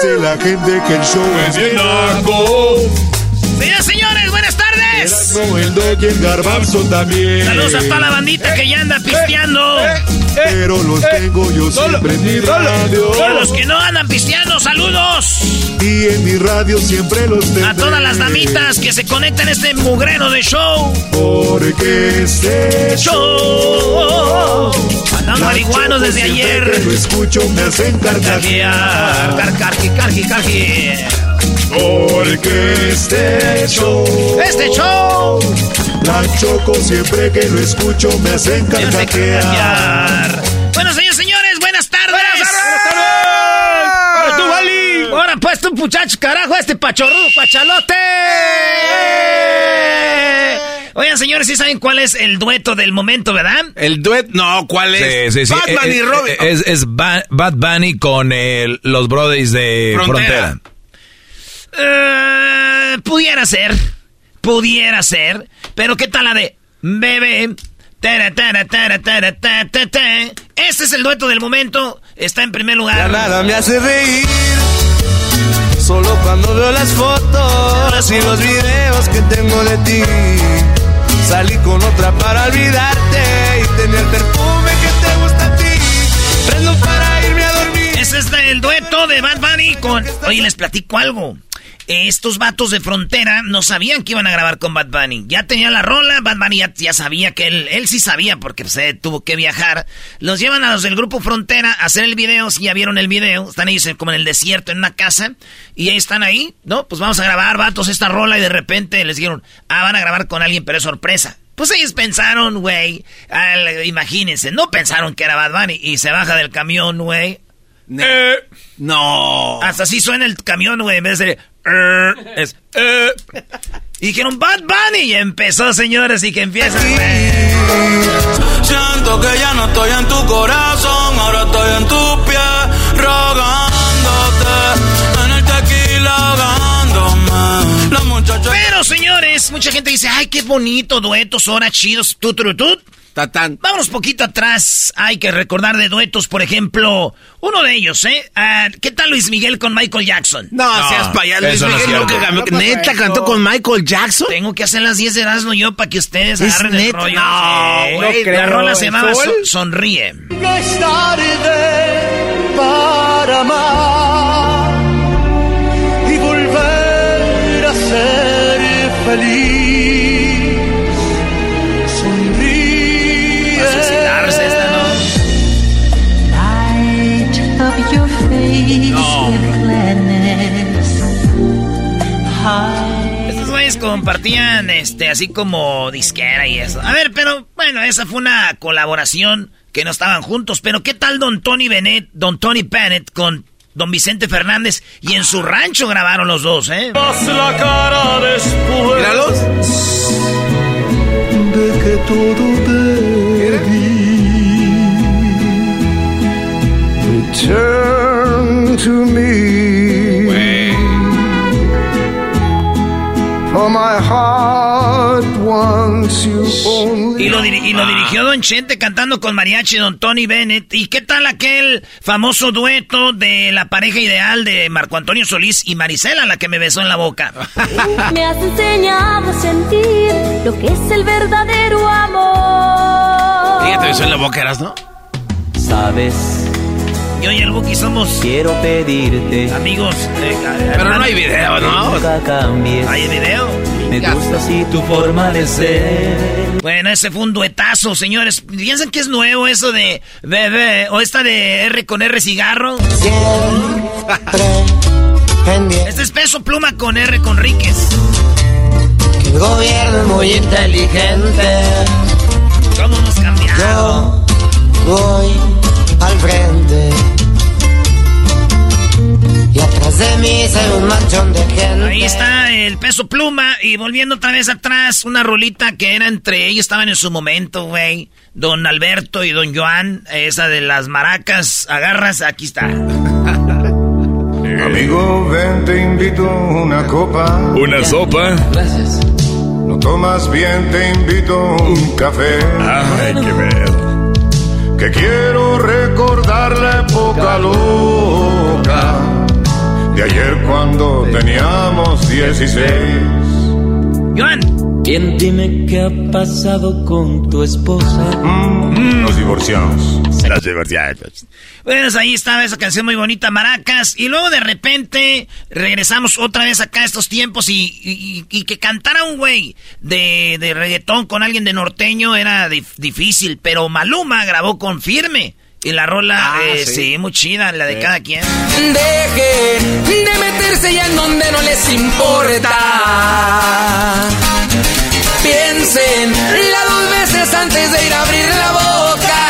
Dice la gente que el show es bien Señoras señores, buenas tardes. El dog y el garbanzo también. Saludos a toda la bandita que ya anda pisteando. Pero los tengo yo siempre en mi radio. Y a los que no andan pisteando, saludos. Y en mi radio siempre los tengo. A todas las damitas que se conectan a este mugrero de show. Porque este show. Andan marihuanos desde ayer. Lo escucho me hacen carcajear. Carcarqui, carqui, carqui. Porque este show. Este show. La choco siempre que lo escucho me hacen carcajear. Bueno, señores, señores, buenas tardes. Buenas tardes. Ahora tú, Wally. Ahora pues tú, muchacho, carajo, este pachorrudo, pachalote. Oigan, señores, ¿sí saben cuál es el dueto del momento, verdad? El dueto, no, ¿cuál es? Sí, sí, sí. Batman Eh, y eh, Robin. Es, es Ba- Bad Bunny con el- los brothers de Frontera. Frontera. Eh, pudiera ser, pudiera ser, pero ¿qué tal la de bebé? Ta, ta, ta. Este es el dueto del momento, está en primer Ya lugar. nada me hace reír. Solo cuando veo las fotos y los videos que tengo de ti. Salí con otra para olvidarte y tener perfume que te gusta a ti. Prendo para irme a dormir. Ese es el dueto de Bad Bunny con... Oye, les platico algo. Estos vatos de frontera no sabían que iban a grabar con Bad Bunny. Ya tenía la rola, Bad Bunny ya, sabía que él, él sí sabía porque se tuvo que viajar. Los llevan a los del grupo Frontera a hacer el video, si ya vieron el video, están ellos como en el desierto, en una casa, y ahí están ahí, ¿no? Pues vamos a grabar, vatos, esta rola, y de repente les dijeron, ah, van a grabar con alguien, pero es sorpresa. Pues ellos pensaron, güey, imagínense, no pensaron que era Bad Bunny, y se baja del camión, güey. Eh, No. hasta así suena el camión, güey, en vez de... "Er", es... "Eh". Y dijeron Bad Bunny y empezó, señores, y que empieza... Siento que ya no estoy en tu corazón, ahora estoy en tu piel, rogándote. Pero, señores, mucha gente dice, ay, qué bonito, duetos, ahora chidos, tuturutut. Tatán. Vámonos poquito atrás, hay que recordar de duetos, por ejemplo, uno de ellos, ¿eh? Ah, ¿Qué tal Luis Miguel con Michael Jackson? No, No, seas payaso. Luis eso no es Miguel nunca cambió. ¿Neta cantó con Michael Jackson? Tengo que hacer las 10 de Erasmo yo para que ustedes ¿Es agarren el rollo. No, Sí. güey, La no. rola se llamaba ¿Sol? So- Sonríe. es tarde para amar Sonríe. Va a suicidarse esta, ¿no? Estos güeyes compartían, este, así como disquera y eso. A ver, pero, bueno, esa fue una colaboración que no estaban juntos. Pero, ¿qué tal Don Tony Bennett, Don Tony Bennett con Don Vicente Fernández? Y en su rancho grabaron los dos, ¿eh? la cara después Míralos. de que todo te di. Return to me. For my heart. Y lo, diri- y lo dirigió Don Chente cantando con mariachi Don Tony Bennett. ¿Y qué tal aquel famoso dueto de la pareja ideal de Marco Antonio Solís y Marisela, la que me besó en la boca? Me has enseñado a sentir lo que es el verdadero amor. ¿Y ya te besó en la boca, eras, no? Sabes, Yo y el Buki somos quiero pedirte. amigos. eh, Pero no hay video, ¿no? ¿Hay video? Me gusta así tu forma de ser. Bueno, ese fue un duetazo, señores. ¿Piensan que es nuevo eso de bebé o esta de R con R cigarro? Este es peso pluma con R con Ríquez. El gobierno es muy inteligente. ¿Cómo hemos cambiado? Yo voy al frente. Y atrás de mí se un manchón de gente. Ahí está el peso pluma y volviendo otra vez atrás, una rolita que era entre ellos, estaban en su momento, güey. Don Alberto y Don Joan, esa de las maracas, agarras, aquí está. Amigo, ven, te invito una copa. Una sopa. Gracias. No tomas bien, te invito un café. Ay, qué miedo. Que quiero recordar la época loca de ayer cuando teníamos 16. Joan, Bien, dime qué ha pasado con tu esposa. Mm, Nos divorciamos. Las diversidades. pues ahí estaba esa canción muy bonita, Maracas. Y luego de repente regresamos otra vez acá a estos tiempos y, y- y que cantara un güey de, de reggaetón con alguien de norteño era dif- difícil. Pero Maluma grabó con Firme. Y la rola, Ah, eh, sí. sí. muy chida, la de cada quien. Dejen de meterse ya en donde no les importa. Piensen la dos veces antes de ir a abrir la boca.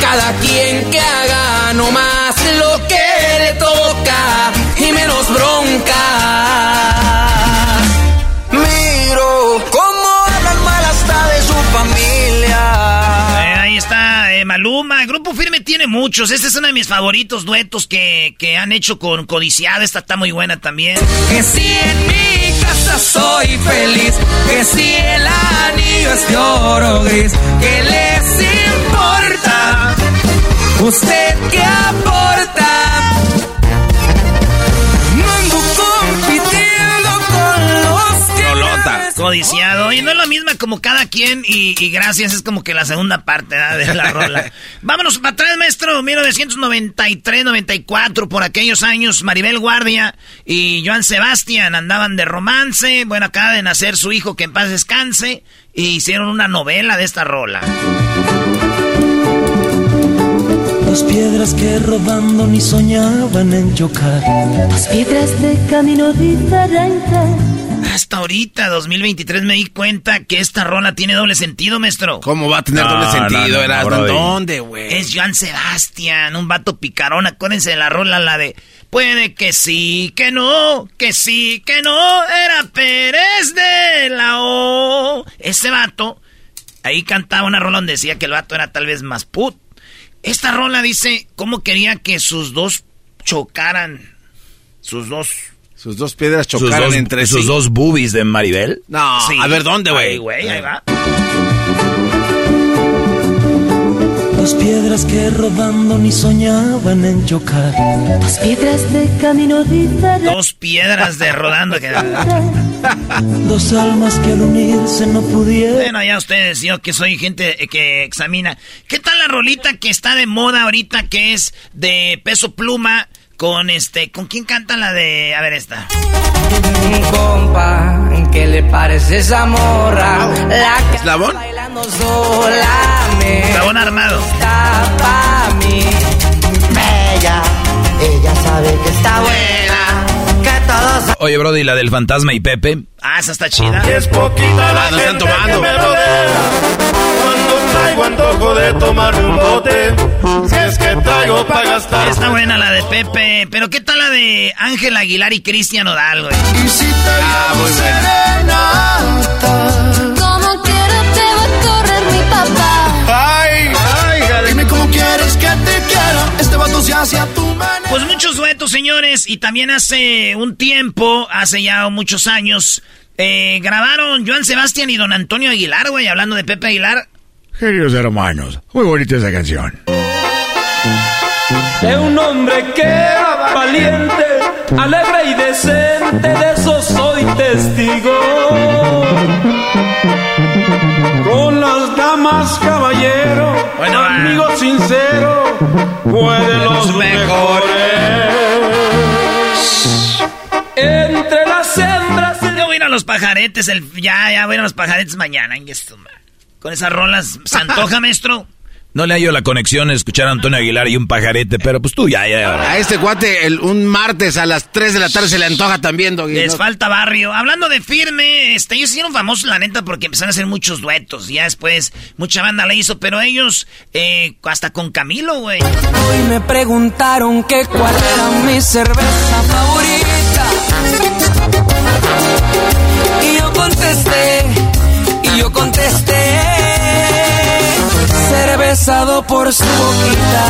Cada quien que haga nomás Maluma. El Grupo Firme tiene muchos. Este es uno de mis favoritos duetos que, que han hecho con Codiciado. Esta está muy buena también. Que si en mi casa soy feliz, que si el anillo es de oro gris, que les importa? ¿Usted qué aporta? Codiciado. Y no es la misma como cada quien. Y, y gracias es como que la segunda parte de la rola. Vámonos para atrás, maestro. 1993, 94. Por aquellos años, Maribel Guardia y Joan Sebastián andaban de romance. Bueno, acaba de nacer su hijo, que en paz descanse. Y hicieron una novela de esta rola. Dos piedras que rodando ni soñaban en chocar. Dos piedras de camino diferente. Hasta ahorita, 2023, me di cuenta que esta rola tiene doble sentido, maestro. ¿Cómo va a tener No, doble sentido, no, no. ¿Dónde, güey? Es Joan Sebastián, un vato picarón. Acuérdense de la rola, la de puede que sí, que no, que sí, que no. Era Pérez de la O. Ese vato, ahí cantaba una rola donde decía que el vato era tal vez más put. Esta rola dice cómo quería que sus dos chocaran. Sus dos. Sus dos piedras Sus chocaron dos, entre sí. sus dos boobies de Maribel. No, Sí. a ver, ¿dónde, güey? Ahí, güey, ahí va. Dos piedras que rodando ni soñaban en chocar. Dos piedras de camino diferente. Dos piedras de rodando. que- Dos almas que al unirse no pudieron. Bueno, ya ustedes, yo que soy gente que examina. ¿Qué tal la rolita que está de moda ahorita que es de peso pluma con este, ¿con quién canta la de, a ver esta? Compa, ¿qué le parece esa morra? La que ¿Eslabón? bailando sola me Eslabón armado. gusta pa' mí. Bella, ella sabe que está buena. Que todos Oye, Brody, la del fantasma y Pepe. Ah, esa está chida. Es poquita la Ah, no están tomando. que me rodea. Cuando traigo antojo de tomar un bote. Si es que traigo para gastar. Está buena la de Pepe, pero ¿qué tal la de Ángel Aguilar y Cristian Odal, güey? Y si te Ah, muy llamo serenata. Como quiera te va a correr mi papá. Ay, ay, dime cómo quieres que te quiera. Este vato se hace a tu manera. Pues muchos duetos, señores, y también hace un tiempo, hace ya muchos años, eh, grabaron Joan Sebastián y Don Antonio Aguilar, güey, hablando de Pepe Aguilar. Queridos hermanos, muy bonita esa canción. De un hombre que era valiente, alegre y decente, de eso soy testigo. Damas, caballero, Bueno, amigo sincero, fue de los mejores. Entre las hembras. Yo voy a ir a los pajaretes, el, ya, ya voy a ir a los pajaretes mañana. en. Con esas rolas, ¿se antoja, maestro? No le hallo la conexión escuchar a Antonio Aguilar y un pajarete, pero pues tú ya, ya. A este cuate el, un martes a las 3 de la tarde se le antoja también, Doggy. Les ¿no? falta barrio. Hablando de firme, este, ellos se hicieron famosos, la neta, porque empezaron a hacer muchos duetos. Ya después, mucha banda la hizo, pero ellos, eh, hasta con Camilo, güey. Hoy me preguntaron que cuál era mi cerveza favorita. Y yo contesté, y yo contesté, ser besado por su boquita.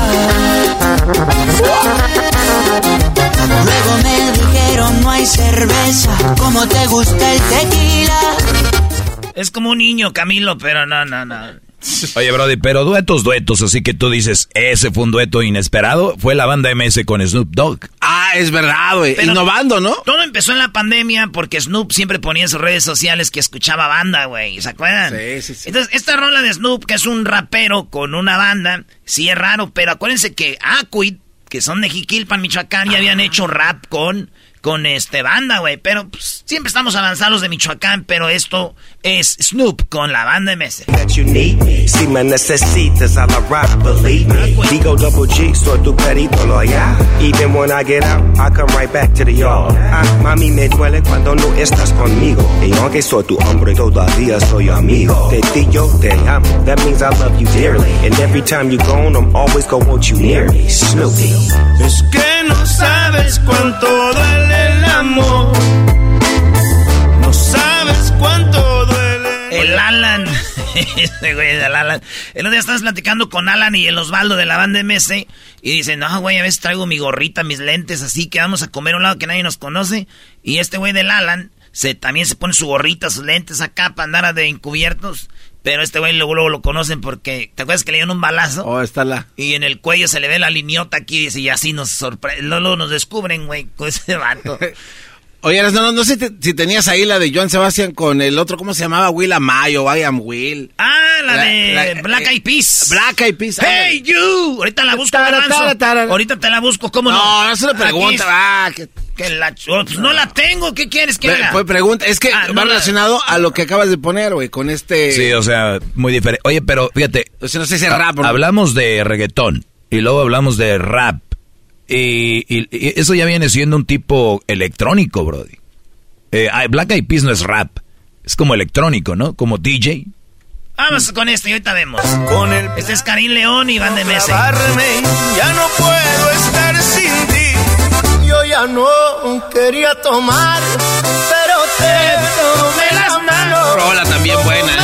Luego me dijeron no hay cerveza, como te gusta el tequila. Es como un niño, Camilo, pero no, no, no. Oye, Brody, pero duetos, duetos, así que tú dices, ese fue un dueto inesperado, fue la banda MS con Snoop Dogg. Ah, es verdad, güey. Innovando, ¿no? Todo empezó en la pandemia porque Snoop siempre ponía en sus redes sociales que escuchaba banda, güey. ¿Se acuerdan? Sí, sí, sí. Entonces, esta rola de Snoop, que es un rapero con una banda, sí es raro, pero acuérdense que Aquid, que son de Jiquilpan, Michoacán, ya habían hecho rap con, con este banda, güey. Pero pues, siempre estamos avanzados de Michoacán, pero esto es Snoop con la banda MS. that you need me. Si me necesitas, I'll arrive, believe me. Digo double G, soy tu perito loyal. Even when I get out, I come right back to the yard. Ah, mami, me duele cuando no estás conmigo. Y aunque soy tu hombre, todavía soy amigo. De ti yo te amo, that means I love you dearly. And every time you're gone, I'm always gonna want you near me. Snoopy. Es que no sabes cuánto duele el amor. No sabes cuánto duele. El Alan. Ese güey del Alan. El otro día estabas platicando con Alan y el Osvaldo de la banda MS. Y dicen, no, güey, a veces traigo mi gorrita, mis lentes, así que vamos a comer a un lado que nadie nos conoce. Y este güey del Alan se, también se pone su gorrita, sus lentes acá para andar de encubiertos. Pero este güey luego, luego lo conocen porque, ¿te acuerdas que le dieron un balazo? Oh, está la. Y en el cuello se le ve la liniota aquí y así nos sorprende. Luego nos descubren, güey, con ese vato. Oye, no, no, no sé te- si tenías ahí la de Joan Sebastián con el otro, ¿cómo se llamaba? Will Amayo, I am Will. Ah, la, La- de la- Black Eyed Peas. Black Eyed Peas. Hey, you. Ahorita la busco, Tara, Garbanzo. tara, tara. Ahorita te la busco, ¿cómo no? No, no es una pregunta. es- Ah, que- que la oh, pues no la tengo, ¿qué quieres que haga? Fue pregunta. Es que Ah, va no la- relacionado a lo que acabas de poner, güey, con este. Sí, o sea, muy diferente. Oye, pero fíjate. O sea, no sé si es rap no. Hablamos de reggaetón y luego hablamos de rap. Y, y- y eso ya viene siendo un tipo electrónico, Brody. Eh, ay, Black Eyed Peas no es rap. Es como electrónico, ¿no? Como DJ. Vamos con este y ahorita vemos. Con el Este es Karim León y Van de Mese. clavarme, ya no puedo estar sin ti. Yo ya no quería tomar, pero te tomé las manos. Rola también buena,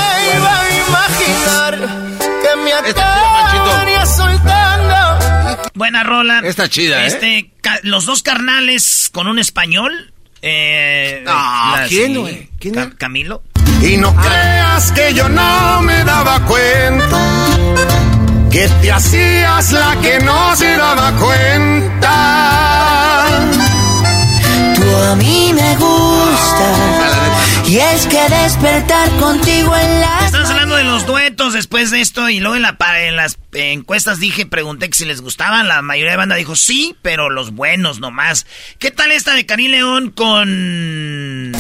Buena rola. Está chida, ¿eh? Este, ca- los dos carnales con un español. Eh, Ah, ¿quién, güey? ¿Quién Ca- era? Camilo. Y no creas que yo no me daba cuenta que te hacías la que no se daba cuenta. Tú a mí me gusta. Y es que despertar contigo en la. Estamos hablando de los duetos después de esto y luego en, la, en las encuestas dije, pregunté que si les gustaban, la mayoría de banda dijo sí, pero los buenos nomás. ¿Qué tal esta de Karim León con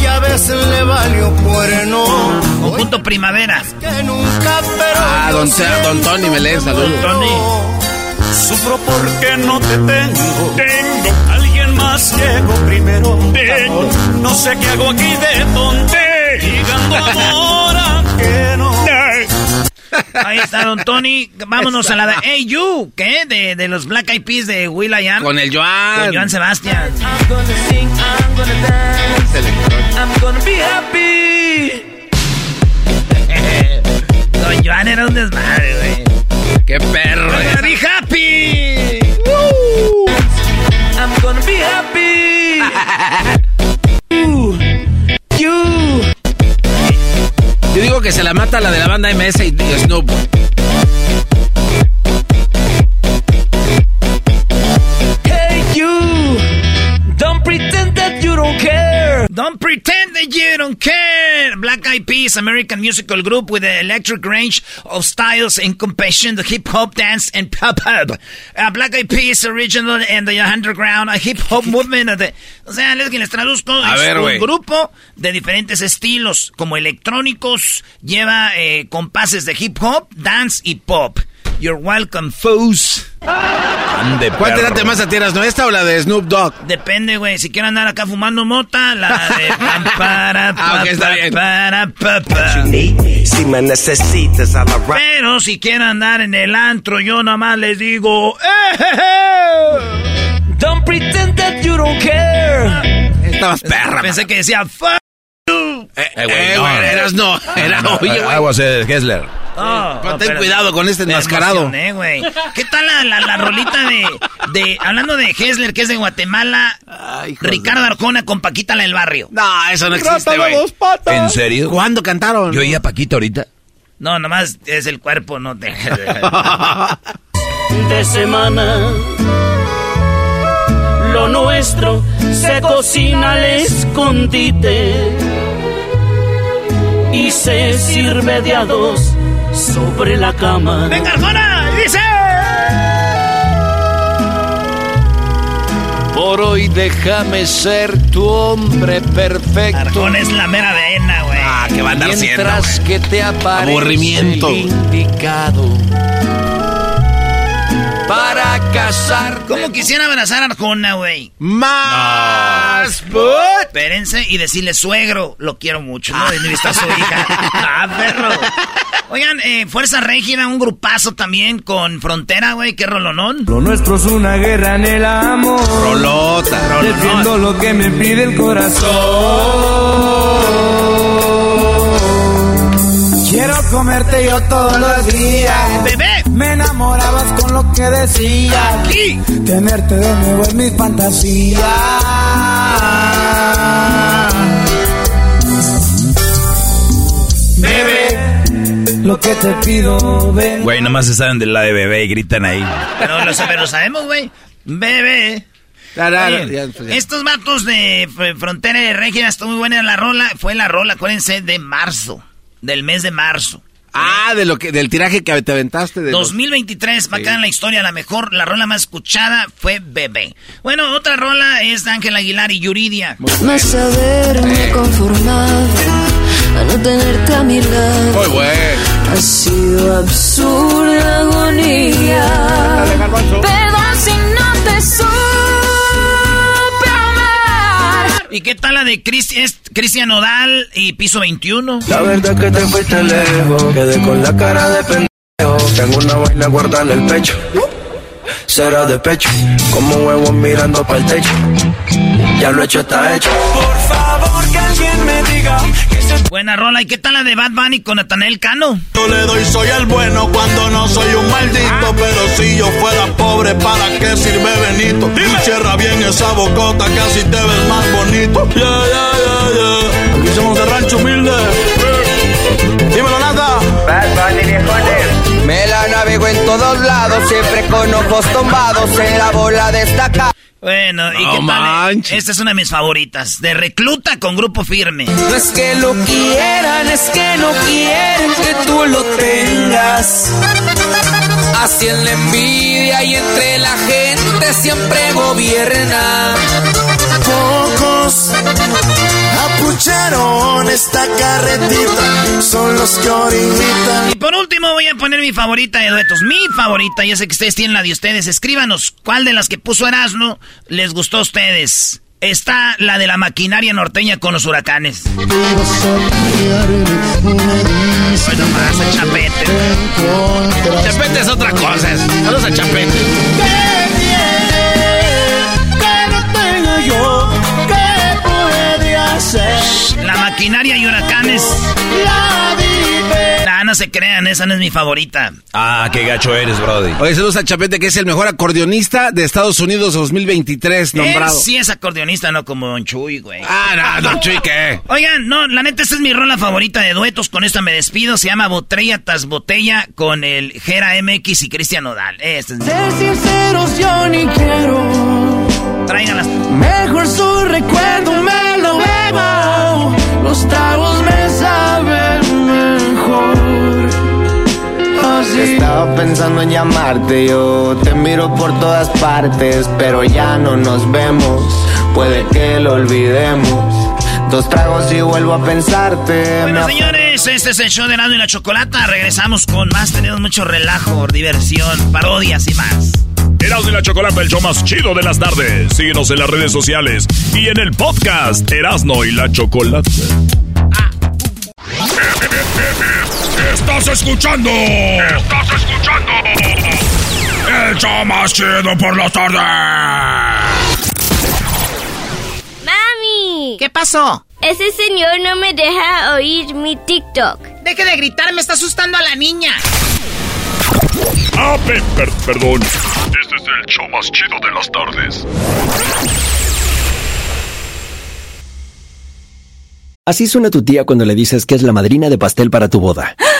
Y a veces le valió bueno. Conjunto Primavera? Que nunca, pero. Ah, don, Te- don Tony Melén, saludos. Sufro porque no te tengo. Tengo. Más llegó primero. Tengo. No sé qué hago aquí de tonto. Llegando ahora que no. Ahí está Don Tony. Vámonos a la de Hey You, ¿qué? De, de los Black Eyed Peas de Will I Am. Con el Joan. Con Joan Sebastián. I'm gonna sing, I'm gonna dance, I'm gonna be happy. Don Joan era un desmadre, güey. Qué perro. I'm gonna be happy. Yo digo que se la mata la de la banda MS y, Snoop. Don't pretend that you don't care. Black Eyed Peas, American musical group with an electric range of styles in compassion, the hip hop, dance, and pop up. Uh, Black Eyed Peas, original and the underground, a hip hop movement. Of the, o sea, les, les traduzco. A es ver, un grupo de diferentes estilos, como electrónicos, lleva eh, compases de hip hop, dance y pop. You're welcome, foos. Ande, ¿Cuál te late más a tierras, no? ¿Esta o la de Snoop Dogg? Depende, güey. Si quieren andar acá fumando mota, la de... para, Ah, pa, está pa, bien. para, pa, pa. Si me necesitas a la rap. Pero si quieren andar en el antro, yo nomás les digo... ¡Eh, je, je! Don't pretend that you don't care. Estabas perra. Pensé que decía... Fuck. Eh, Eh, güey, eh, no. güey, eras no. Era, No, oye, güey. Aguas, eh, Hessler. Oh, no, ten cuidado con este enmascarado. ¿Qué tal la, la, la rolita de, de... Hablando de Hessler, que es de Guatemala... Ricardo Arjona con Paquita la del barrio. No, eso no existe, güey. ¿En serio? ¿Cuándo cantaron? Yo oía a Paquita ahorita. No, nomás es el cuerpo, no te... de semana. Lo nuestro se cocina al escondite y se sirve de a dos sobre la cama. ¡Venga, Arjona! ¡Dice! Por hoy déjame ser tu hombre perfecto. Arjona es la mera vena, güey. Ah, que va a andar siendo, Mientras güey. que te aparece Aburrimiento. el indicado para casar. ¿Cómo quisiera abrazar a Arjona, güey? Más. Espérense y decirle suegro, lo quiero mucho, ¿no? De está su hija. Ah, perro. Oigan, eh, Fuerza Régida, un grupazo también con Frontera, güey, qué rolonón. Lo nuestro es una guerra en el amor. Rolota. Defiendo lo que me pide el corazón. Quiero comerte yo todos los días. ¡Bebé! Me enamorabas con lo que decías. Aquí. Tenerte de nuevo en mis fantasías. Bebé, lo que te pido, ven. Güey, nomás se saben de la de bebé y gritan ahí. Pero lo, pero lo sabemos, güey. Bebé. Tarara, Oye, ya, pues ya. estos vatos de Frontera de Régida, estuvo muy buena la rola. Fue la rola, acuérdense, de marzo. Del mes de marzo. Ah, de lo que, del tiraje que te aventaste. De los- 2023, va acá en la historia, la mejor, la rola más escuchada fue Bebé. Bueno, otra rola es de Ángel Aguilar y Yuridia. Más haberme conformado a no tenerte a mi lado. Muy bueno. Ha sido absurda agonía. Perdón si no te supe amar. ¿Y qué tal la de Cristian Nodal y Piso 21? La verdad que te fuiste lejos, quedé con la cara de pendejo. Tengo una vaina guardada en el pecho. Será de pecho, como huevos mirando para el techo. Ya lo hecho está hecho. Por favor, que alguien me diga que se Buena rola. ¿Y qué tal la de Bad Bunny con Natanael Cano? Yo le doy, soy el bueno cuando no soy un maldito. Pero si yo fuera pobre, ¿para qué sirve Benito? Y cierra bien esa bocota, que así te ves más bonito. Ya, ya, ya, ya. Aquí somos de rancho humilde. Dímelo, nada. Me la navego en todos lados, siempre con ojos tombados en la bola destacada. Bueno, ¿y qué tal? manches. Esta es una de mis favoritas. De Recluta con Grupo Firme. No es que lo quieran, es que no quieren que tú lo tengas. Así en la envidia y entre la gente siempre gobierna. Pocos apucharon esta carretita, son los que. Y por último voy a poner mi favorita de duetos. Mi favorita, ya sé que ustedes tienen la de ustedes. Escríbanos cuál de las que puso Erasmo les gustó a ustedes. Está la de la maquinaria norteña con los huracanes. Bueno, más a Chapete. Chapete es otra cosa. Saludos a Chapete. Hacer? La maquinaria y huracanes. La vive. Ah, no se crean, esa no es mi favorita. Ah, qué gacho eres, Brody. Oye, saludos a Chapete, que es el mejor acordeonista de Estados Unidos 2023, nombrado. Él sí es acordeonista, no como Don Chuy, güey. Ah, no, Don Chuy, ¿qué? Oigan, no, la neta, esta es mi rola favorita de duetos. Con esta me despido. Se llama Botella tras Botella con el Jera MX y Cristian Nodal. Este es... Ser sinceros, yo ni quiero. Tráiganlas. Mejor su recuerdo me. Los tragos me saben mejor. Así. Estaba pensando en llamarte, yo te miro por todas partes, pero ya no nos vemos, puede que lo olvidemos. Dos tragos y vuelvo a pensarte. Bueno, señores, este es el show de Nando y la Chocolata. Regresamos con más. Tenemos mucho relajo, diversión, parodias y más. Erasmo y la Chocolata, el show más chido de las tardes. Síguenos en las redes sociales y en el podcast Erasmo y la Chocolata. Estás escuchando. Estás escuchando. El show más chido por las tardes. ¡Mami! ¿Qué pasó? Ese señor no me deja oír mi TikTok. Deje de gritar, me está asustando a la niña. Ah, pe- per- perdón. Este es el show más chido de las tardes. Así suena tu tía cuando le dices que es la madrina de pastel para tu boda.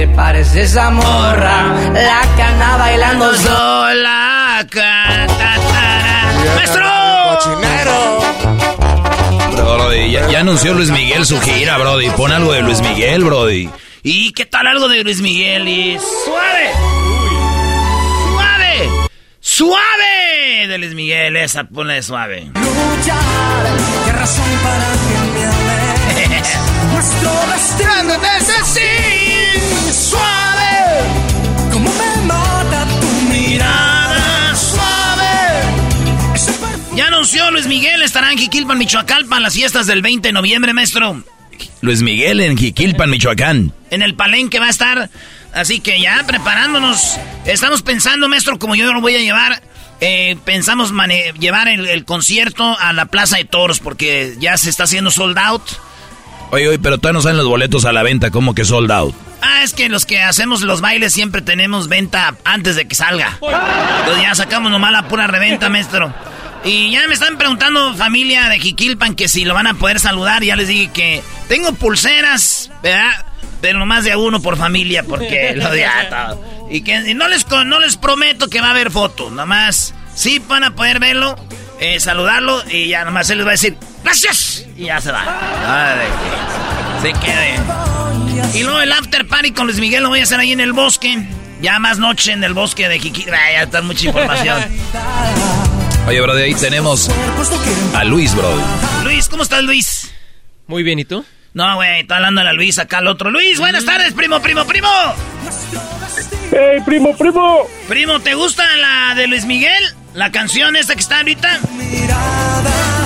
le parece esa morra? La que anda bailando sola. ¡Maestro! Brody, ya, ya anunció Luis Miguel su gira, Brody. Pon algo de Luis Miguel, Brody. ¿Y qué tal algo de Luis Miguel? Y suave. Suave. Suave de Luis Miguel. Esa ponle suave. ¿Qué razón para que me ames? Nuestro destino es suave. Como me mata tu mirada, suave. Ese Ya anunció Luis Miguel. Estará en Jiquilpan, Michoacán, para las fiestas del 20 de noviembre, maestro. Luis Miguel en Jiquilpan, Michoacán. En el palenque va a estar. Así que ya preparándonos. Estamos pensando, maestro, como yo lo voy a llevar. eh, pensamos llevar el, el concierto a la Plaza de Toros porque ya se está haciendo sold out. Oye, oye, pero todavía no salen los boletos a la venta, como que sold out. Ah, es que los que hacemos los bailes siempre tenemos venta antes de que salga. Entonces ya sacamos nomás la pura reventa, maestro. Y ya me están preguntando familia de Jiquilpan que si lo van a poder saludar. Ya les dije que tengo pulseras, ¿verdad? Pero nomás de a uno por familia porque lo de todo. Y que y no les, con- no les prometo que va a haber foto. Nomás sí van a poder verlo, eh, saludarlo y ya nomás se les va a decir ¡Gracias! Y ya se va. Ay, se quede. Y luego el after party con Luis Miguel lo voy a hacer ahí en el bosque. Ya más noche en el bosque de. Ah, ya está mucha información. Oye, Brody, ahí tenemos a Luis, Brody. Luis, ¿cómo estás, Luis? Muy bien, ¿y tú? No, güey, está hablando a la Luis acá el otro. Luis, buenas tardes, primo, primo, primo. ¡Hey, primo, primo! Primo, ¿te gusta la de Luis Miguel? La canción esta que está ahorita. Ah, yo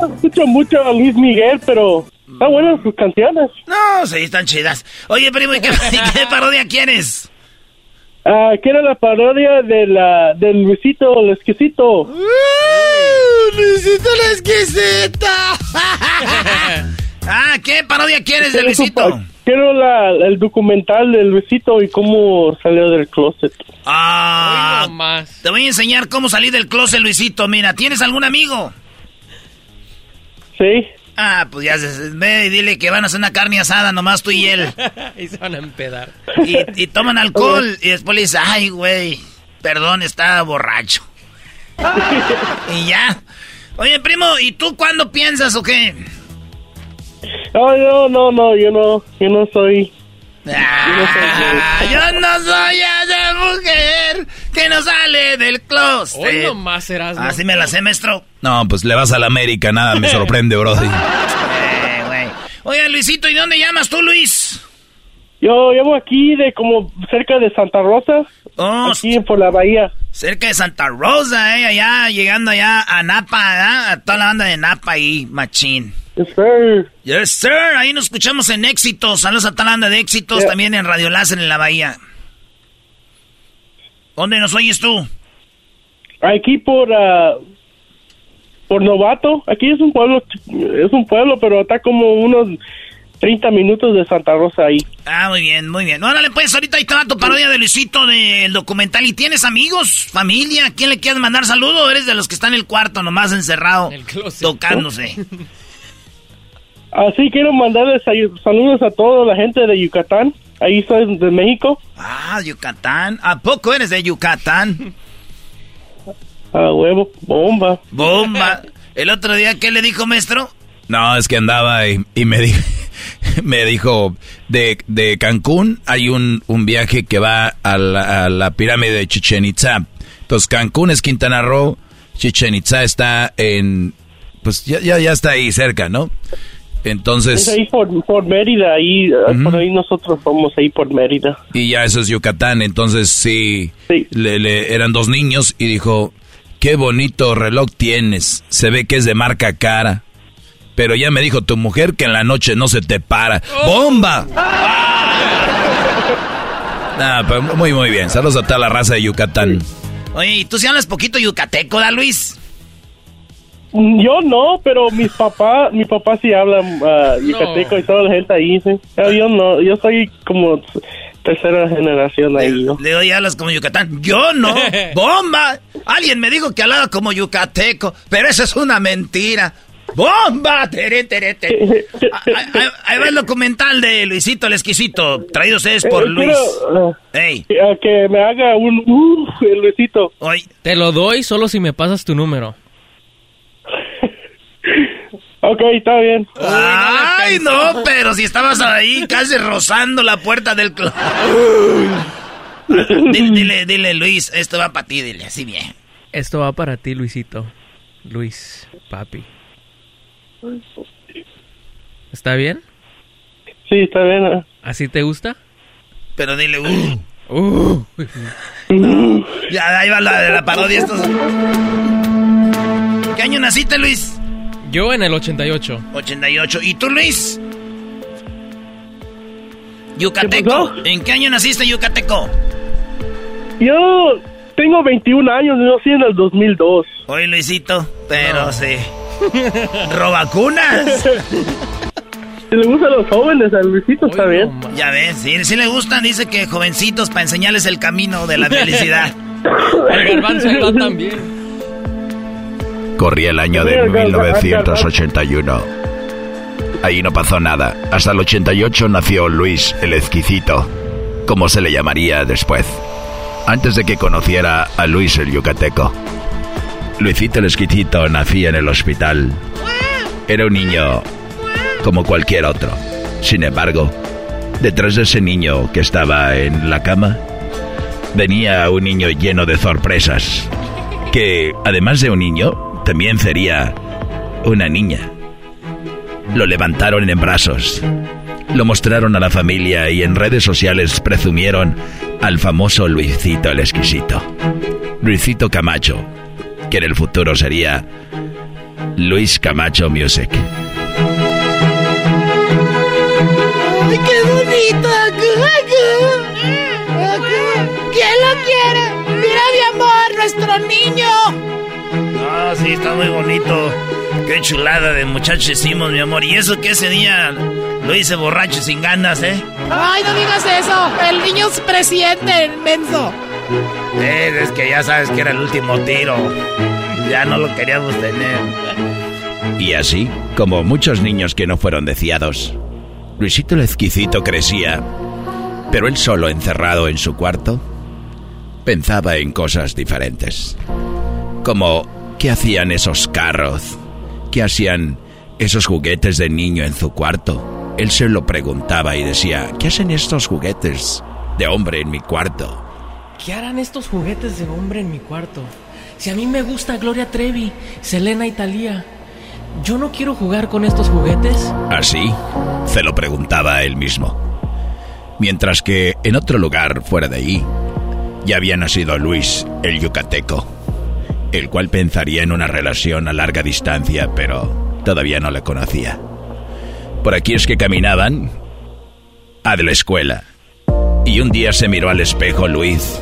no escucho mucho a Luis Miguel, pero están buenas sus canciones. No, sí, están chidas. Oye, primo, ¿y qué, qué parodia quieres? Ah, que era la parodia de la, del Luisito, el exquisito. Luisito la exquisita. ah, ¿qué parodia quieres de Luisito? Quiero la, el documental de Luisito y cómo salió del closet. Ah, te voy a enseñar cómo salir del closet, Luisito. Mira, ¿tienes algún amigo? Sí. Ah, pues ya ve y dile que van a hacer una carne asada nomás tú y él. y se van a empedar. Y, toman alcohol y después le dice, ay, güey, perdón, está borracho. y ya. Oye, primo, ¿y tú cuándo piensas o qué? No, no, no, no, yo no, yo no soy Ah, yo no soy esa mujer que no sale del closet. Hoy nomás serás. Así me la sé, maestro. No, pues le vas a la América, nada me sorprende, Brody. Eh, Oye, Luisito, ¿y dónde llamas tú, Luis? Yo llamo aquí de como cerca de Santa Rosa. Oh, aquí por la bahía. Cerca de Santa Rosa, eh, allá, llegando allá a Napa, A toda la banda de Napa ahí, machín. Yes, sir. Yes, sir. Ahí nos escuchamos en Éxitos. Saludos a Talanda de Éxitos. También en Radio Láser en la Bahía. ¿Dónde nos oyes tú? Aquí por... Uh, por Novato. Aquí es un pueblo... Es un pueblo, pero está como unos... 30 minutos de Santa Rosa ahí. Ah, muy bien, muy bien. Órale, pues, ahorita ahí está tu parodia de Luisito del documental. ¿Y tienes amigos, familia? ¿Quién le quieres mandar saludo? ¿O eres de los que están en el cuarto nomás encerrado, tocándose? Así quiero mandarles saludos a toda la gente de Yucatán. Ahí soy de México. Ah, Yucatán. ¿A poco eres de Yucatán? Ah, huevo, bomba. Bomba. ¿El otro día qué le dijo, maestro? No, es que andaba y, me, dijo, me dijo, de, de Cancún hay un, un, viaje que va a la, pirámide de Chichen Itza. Entonces Cancún es Quintana Roo, Chichen Itza está en, pues ya, ya, ya está ahí cerca, ¿no? Entonces... Es ahí por, Mérida, ahí, por ahí nosotros somos ahí por Mérida. Y ya eso es Yucatán, entonces sí, Le, eran dos niños y dijo, qué bonito reloj tienes, se ve que es de marca cara. Pero ya me dijo tu mujer que en la noche no se te para. ¡Bomba! Ah, pues muy, muy bien. Saludos a toda la raza de Yucatán. Oye, ¿y tú si hablas poquito yucateco, da Luis? Yo no, pero mis papás, mi papá sí habla uh, yucateco y toda la gente ahí, sí. Yo no, yo soy como tercera generación ahí. Le, le doy hablas como yucatán. Yo no. ¡Bomba! Alguien me dijo que hablaba como yucateco, pero eso es una mentira. ¡Bomba! Tere, tere, tere. Ah, ah, ahí, va el documental de Luisito el Exquisito. Traído ustedes por eh, Luis. Ey. Que me haga un uh, el Luisito. Hoy. Te lo doy solo si me pasas tu número. Ok, está bien. Ay, no, pero si estabas ahí casi rozando la puerta del club. dile, dile, dile, Luis, esto va para ti, dile, así bien. Esto va para ti, Luisito. Luis, papi. ¿Está bien? Sí, está bien. Ah. ¿Así te gusta? Pero dile, uh. Uh. Ya, ahí va la, la parodia. Estos. ¿Qué año naciste, Luis? Yo en el 88. 88. ¿Y tú, Luis? Yucateco. ¿En qué año naciste, Yucateco? Yo tengo 21 años, yo nací en el 2002. Oye, Luisito, pero sí. ¿Robacunas? Si le gustan los jóvenes, a Luisito está bien. ya ves, sí, sí le gustan, dice que jovencitos para enseñarles el camino de la felicidad. el garbanzo también. Corría el año de 1981. Ahí no pasó nada. Hasta el 88 nació Luis el Exquisito, como se le llamaría después, antes de que conociera a Luis el Yucateco. Luisito el Exquisito nacía en el hospital. Era un niño como cualquier otro. Sin embargo, detrás de ese niño que estaba en la cama, venía un niño lleno de sorpresas. Que, además de un niño, también sería una niña. Lo levantaron en brazos, lo mostraron a la familia y en redes sociales presumieron al famoso Luisito el Exquisito. Luisito Camacho, que en el futuro sería Luis Camacho Music. ¡Ay, qué bonito! ¡Qué niño! No, sí, está muy bonito. Qué chulada de muchacho hicimos, mi amor. Y eso que ese día lo hice borracho sin ganas, ¿eh? Ay, no digas eso. El niño es presidente, menso. Eh, es que ya sabes que era el último tiro. Ya no lo queríamos tener. Y así, como muchos niños que no fueron deseados, Luisito el exquisito crecía, pero él solo encerrado en su cuarto, pensaba en cosas diferentes. Como, ¿qué hacían esos carros? ¿Qué hacían esos juguetes de niño en su cuarto? Él se lo preguntaba y decía, ¿qué hacen estos juguetes de hombre en mi cuarto? ¿Qué harán estos juguetes de hombre en mi cuarto? Si a mí me gusta Gloria Trevi, Selena y Thalía, ¿yo no quiero jugar con estos juguetes? Así, se lo preguntaba a él mismo. Mientras que en otro lugar fuera de ahí, ya había nacido Luis, el yucateco, el cual pensaría en una relación a larga distancia, pero todavía no le conocía. Por aquí es que caminaban a de la escuela. Y un día se miró al espejo Luis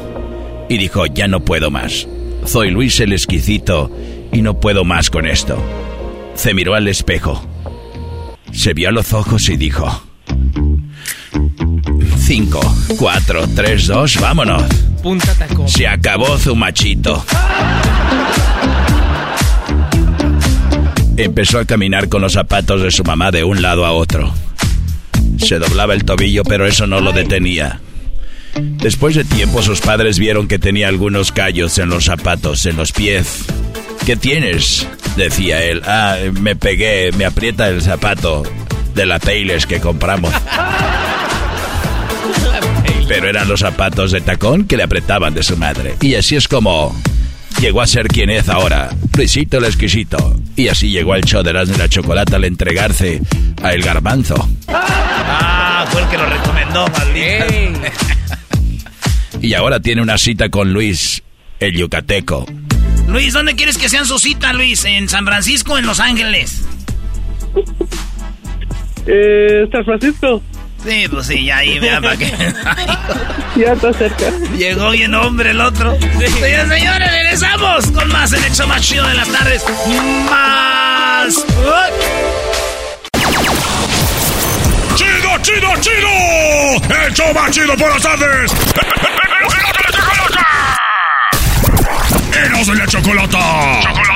y dijo, ya no puedo más. Soy Luis el exquisito y no puedo más con esto. Se miró al espejo. Se vio a los ojos y dijo... 5, 4, 3, 2, vámonos. Punta tacón. Se acabó su machito. Empezó a caminar con los zapatos de su mamá de un lado a otro. Se doblaba el tobillo, pero eso no lo detenía. Después de tiempo sus padres vieron que tenía algunos callos en los zapatos, en los pies. ¿Qué tienes? decía él. Ah, me pegué, me aprieta el zapato de la Payless que compramos. Pero eran los zapatos de tacón que le apretaban de su madre. Y así es como llegó a ser quien es ahora, Luisito el exquisito. Y así llegó al show de las de la chocolate al entregarse a El Garbanzo. Ah, fue el que lo recomendó, maldito. Y ahora tiene una cita con Luis, el yucateco. Luis, ¿dónde quieres que sean su cita, Luis? ¿En San Francisco o en Los Ángeles? Eh, San Francisco. Sí, pues sí, ya ahí, vea, para que... Ya está cerca. Llegó bien hombre el otro. Señores, señores, regresamos con más el hecho más chido de las tardes. Más... ¡Chido, chido, chido! ¡El show más chido por las tardes! ¡Eros de la chocolata! ¡Chocolata!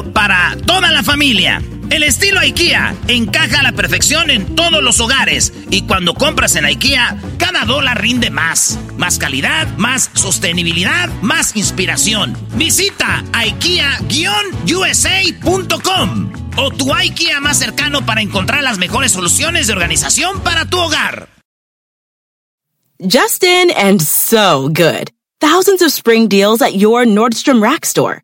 para toda la familia. El estilo IKEA encaja a la perfección en todos los hogares y cuando compras en IKEA, cada dólar rinde más. Más calidad, más sostenibilidad, más inspiración. Visita IKEA-USA.com o tu IKEA más cercano para encontrar las mejores soluciones de organización para tu hogar. Justin and so good. Thousands of spring deals at your Nordstrom Rack store.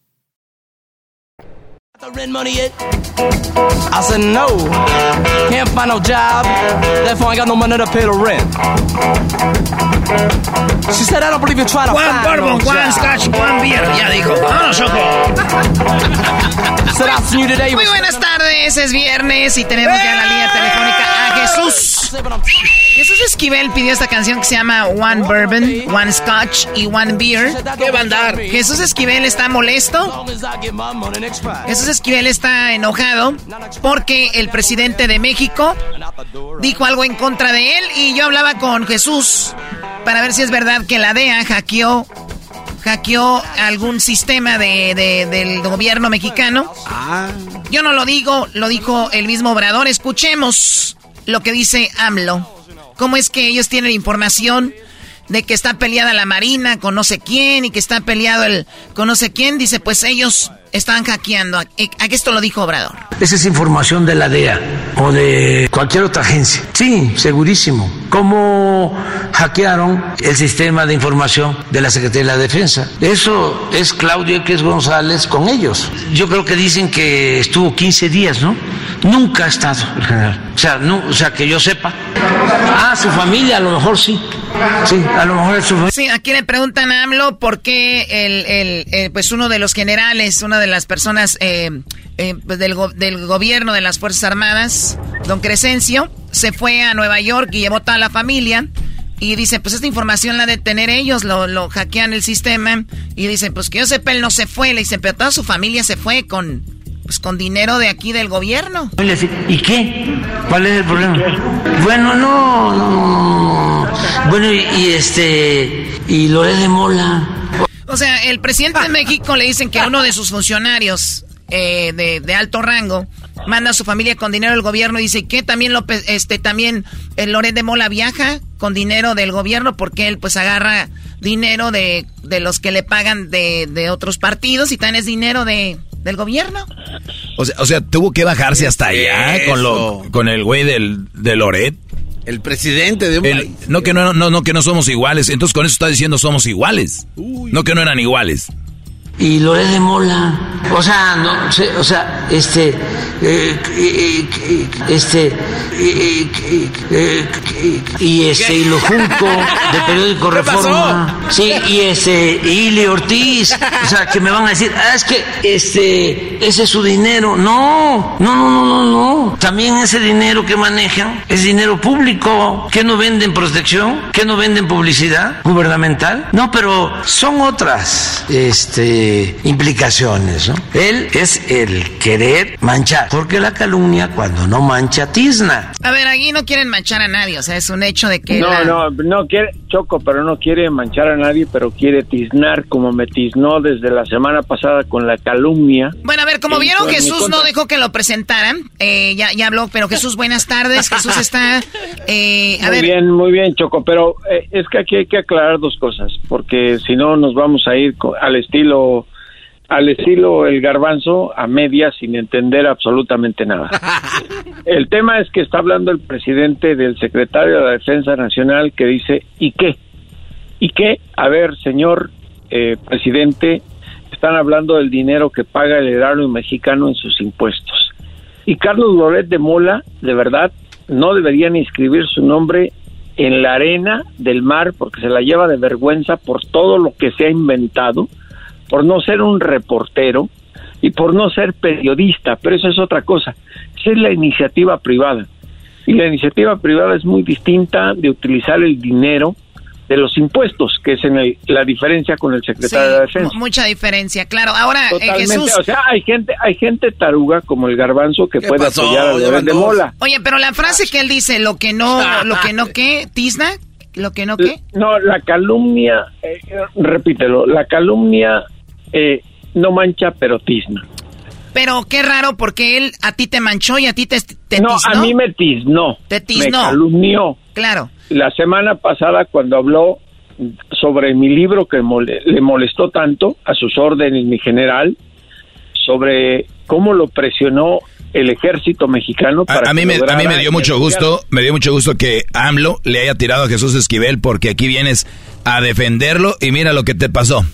I said no. Can't find no job. Therefore, I got no money to pay the rent. She said, I don't believe you try to One find bourbon, no one job. scotch, one beer. Ya dijo. Vámonos, Choco. Muy buenas tardes, es viernes y tenemos ya en la línea telefónica a Jesús. Jesús Esquivel pidió esta canción que se llama One Bourbon, One Scotch y One Beer. ¿Qué va a andar? Jesús Esquivel está molesto. Jesús Esquivel está enojado porque el presidente de México dijo algo en contra de él y yo hablaba con Jesús para ver si es verdad que la DEA hackeó hackeó algún sistema de, del gobierno mexicano. Yo no lo digo, lo dijo el mismo Obrador. Escuchemos lo que dice AMLO. ¿Cómo es que ellos tienen información de que está peleada la Marina con no sé quién y que está peleado el con no sé quién? Dice, pues ellos están hackeando. ¿A qué esto lo dijo Obrador? Esa es información de la DEA o de cualquier otra agencia. Sí, segurísimo. ¿Cómo hackearon el sistema de información de la Secretaría de la Defensa? Eso es Claudio X González con ellos. Yo creo que dicen que estuvo 15 días, ¿no? Nunca ha estado el general. O sea, no, o sea, que yo sepa. Ah, su familia, a lo mejor sí. Sí, a lo mejor es su familia. Sí, aquí le preguntan a AMLO por qué el, el, eh, pues uno de los generales, una de las personas eh, eh, pues del, del gobierno de las Fuerzas Armadas, don Crescencio, se fue a Nueva York y llevó toda la familia. Y dice, pues esta información la de tener ellos, lo, lo hackean el sistema. Y dice, pues que yo sepa, él no se fue. Le dice, pero toda su familia se fue con, pues con dinero de aquí del gobierno. ¿Y qué? ¿Cuál es el problema? Bueno, no, no, Bueno, y, este, y Loré de Mola. O sea, el presidente de México le dicen que uno de sus funcionarios eh, de, alto rango manda a su familia con dinero del gobierno y dice que también López, este, también el Loret de Mola viaja con dinero del gobierno porque él pues agarra dinero de, de los que le pagan de, de otros partidos y también es dinero de, del gobierno. O sea, o sea, tuvo que bajarse hasta allá con lo con el güey del de Loret. El presidente de un No que no, no, no que no somos iguales. Entonces con eso está diciendo somos iguales. No que no eran iguales y Loré de Mola. O sea, no, o sea, este, eh, eh, este, eh, y este, y lo junto del periódico Reforma. Sí, y este, y Ili Ortiz. O sea, que me van a decir, ah, es que, este, ese es su dinero. No, no, no, no, no, no. También ese dinero que manejan es dinero público. que no venden protección? que no venden publicidad gubernamental? No, pero son otras, este, implicaciones. ¿no? Él es el querer manchar, porque la calumnia cuando no mancha tizna. A ver, aquí no quieren manchar a nadie, o sea, es un hecho de que... No, no, no quiere, Choco, pero no quiere manchar a nadie, pero quiere tiznar como me tiznó desde la semana pasada con la calumnia. Bueno, a ver, como vieron, Jesús no dejó que lo presentaran, eh, ya, ya habló, pero Jesús, buenas tardes, Jesús está... Eh, muy bien, muy bien, Choco, pero eh, es que aquí hay que aclarar dos cosas, porque si no nos vamos a ir al estilo al estilo el garbanzo a media sin entender absolutamente nada. El tema es que está hablando el presidente del secretario de la Defensa Nacional que dice, ¿y qué? ¿Y qué? A ver, señor eh, presidente, están hablando del dinero que paga el erario mexicano en sus impuestos. Y Carlos Loret de Mola, de verdad, no deberían inscribir su nombre en la arena del mar porque se la lleva de vergüenza por todo lo que se ha inventado por no ser un reportero y por no ser periodista, pero eso es otra cosa. Esa es la iniciativa privada. Y la iniciativa privada es muy distinta de utilizar el dinero de los impuestos, que es en la diferencia con el secretario de la Defensa. Mucha diferencia, claro. Ahora, eh, Jesús... O sea, hay gente, hay gente taruga como el garbanzo que puede apoyar a de Mola. Oye, pero la frase que él dice, lo que no, lo que no, ¿qué? ¿Tizna? ¿Lo que no qué? No, la calumnia, eh, repítelo, la calumnia eh, no mancha, pero tizna. Pero qué raro, porque él a ti te manchó y a ti te, te no, a mí me tiznó. Te tiznó. Me calumnió. Claro. La semana pasada, cuando habló sobre mi libro que le molestó tanto, a sus órdenes, mi general, sobre cómo lo presionó el ejército mexicano para a, mí me, a mí me dio mucho gusto me dio mucho gusto que AMLO le haya tirado a Jesús Esquivel porque aquí vienes a defenderlo y mira lo que te pasó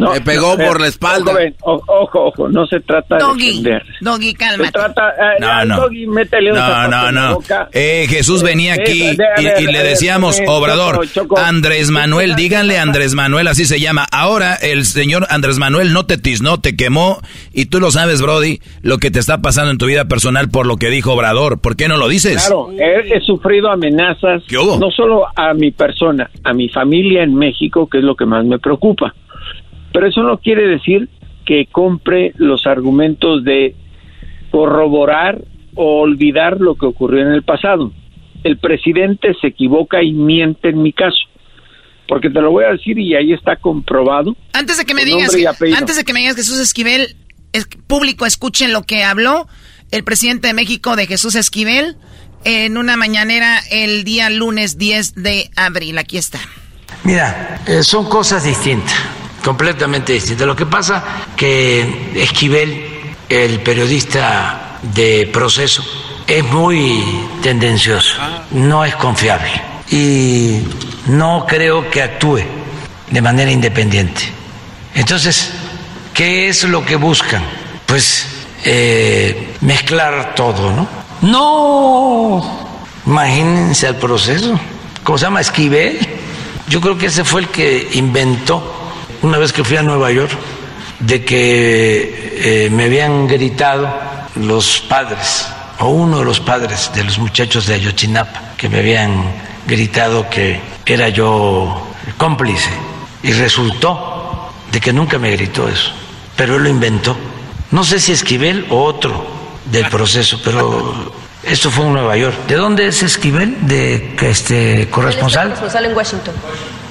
no, me pegó por la espalda. ojo, ojo, no se trata de defender. Doggy, cálmate. Se trata, eh, no, no. Doggy, métele un no, no, no. Eh, Jesús venía aquí y, le decíamos, Obrador, Andrés Manuel, díganle Andrés Manuel, así se llama. Ahora el señor Andrés Manuel no te tiznó, te quemó y tú lo sabes, Brody, lo que te está pasando en tu vida personal por lo que dijo Obrador. ¿Por qué no lo dices? Claro, he, he sufrido amenazas, no solo a mi persona, a mi familia en México, que es lo que más me preocupa. Pero eso no quiere decir que compre los argumentos de corroborar o olvidar lo que ocurrió en el pasado. El presidente se equivoca y miente en mi caso. porque te lo voy a decir y ahí está comprobado. Antes de que me digas, antes de que me digas Jesús Esquivel, es, público, escuchen lo que habló el presidente de México de Jesús Esquivel en una mañanera el día lunes 10 de abril. Aquí está. Mira, eh, son cosas distintas, completamente distintas. Lo que pasa que Esquivel, el periodista de proceso, es muy tendencioso, no es confiable y no creo que actúe de manera independiente. Entonces, ¿qué es lo que buscan? Pues eh, mezclar todo, ¿no? No, imagínense el proceso. ¿Cómo se llama? Esquivel. Yo creo que ese fue el que inventó, una vez que fui a Nueva York, de que eh, me habían gritado los padres, o uno de los padres de los muchachos de Ayotzinapa, que me habían gritado que era yo cómplice. Y resultó de que nunca me gritó eso, pero él lo inventó. No sé si Esquivel o otro del proceso, pero esto fue en Nueva York. ¿De dónde es Esquivel? ¿De este corresponsal? Corresponsal en Washington.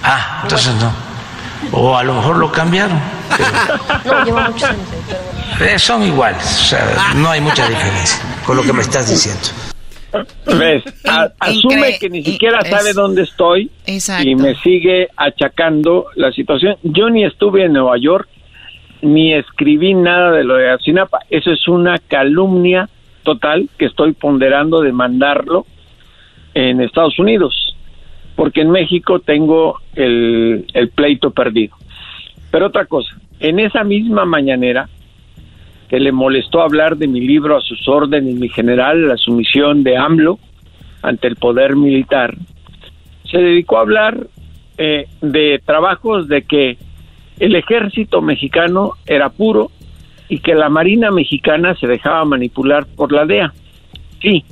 Ah, entonces no. O a lo mejor lo cambiaron. No, lleva muchos años. Eh, son iguales, o sea, no hay mucha diferencia con lo que me estás diciendo. ¿Ves? asume que ni siquiera sabe dónde estoy y me sigue achacando la situación. Yo ni estuve en Nueva York, ni escribí nada de lo de Acinapa. Eso es una calumnia total que estoy ponderando de mandarlo en Estados Unidos, porque en México tengo el, pleito perdido. Pero otra cosa, en esa misma mañanera que le molestó hablar de mi libro a sus órdenes, mi general, la sumisión de AMLO ante el poder militar, se dedicó a hablar eh, de trabajos de que el ejército mexicano era puro y que la Marina mexicana se dejaba manipular por la DEA. Sí,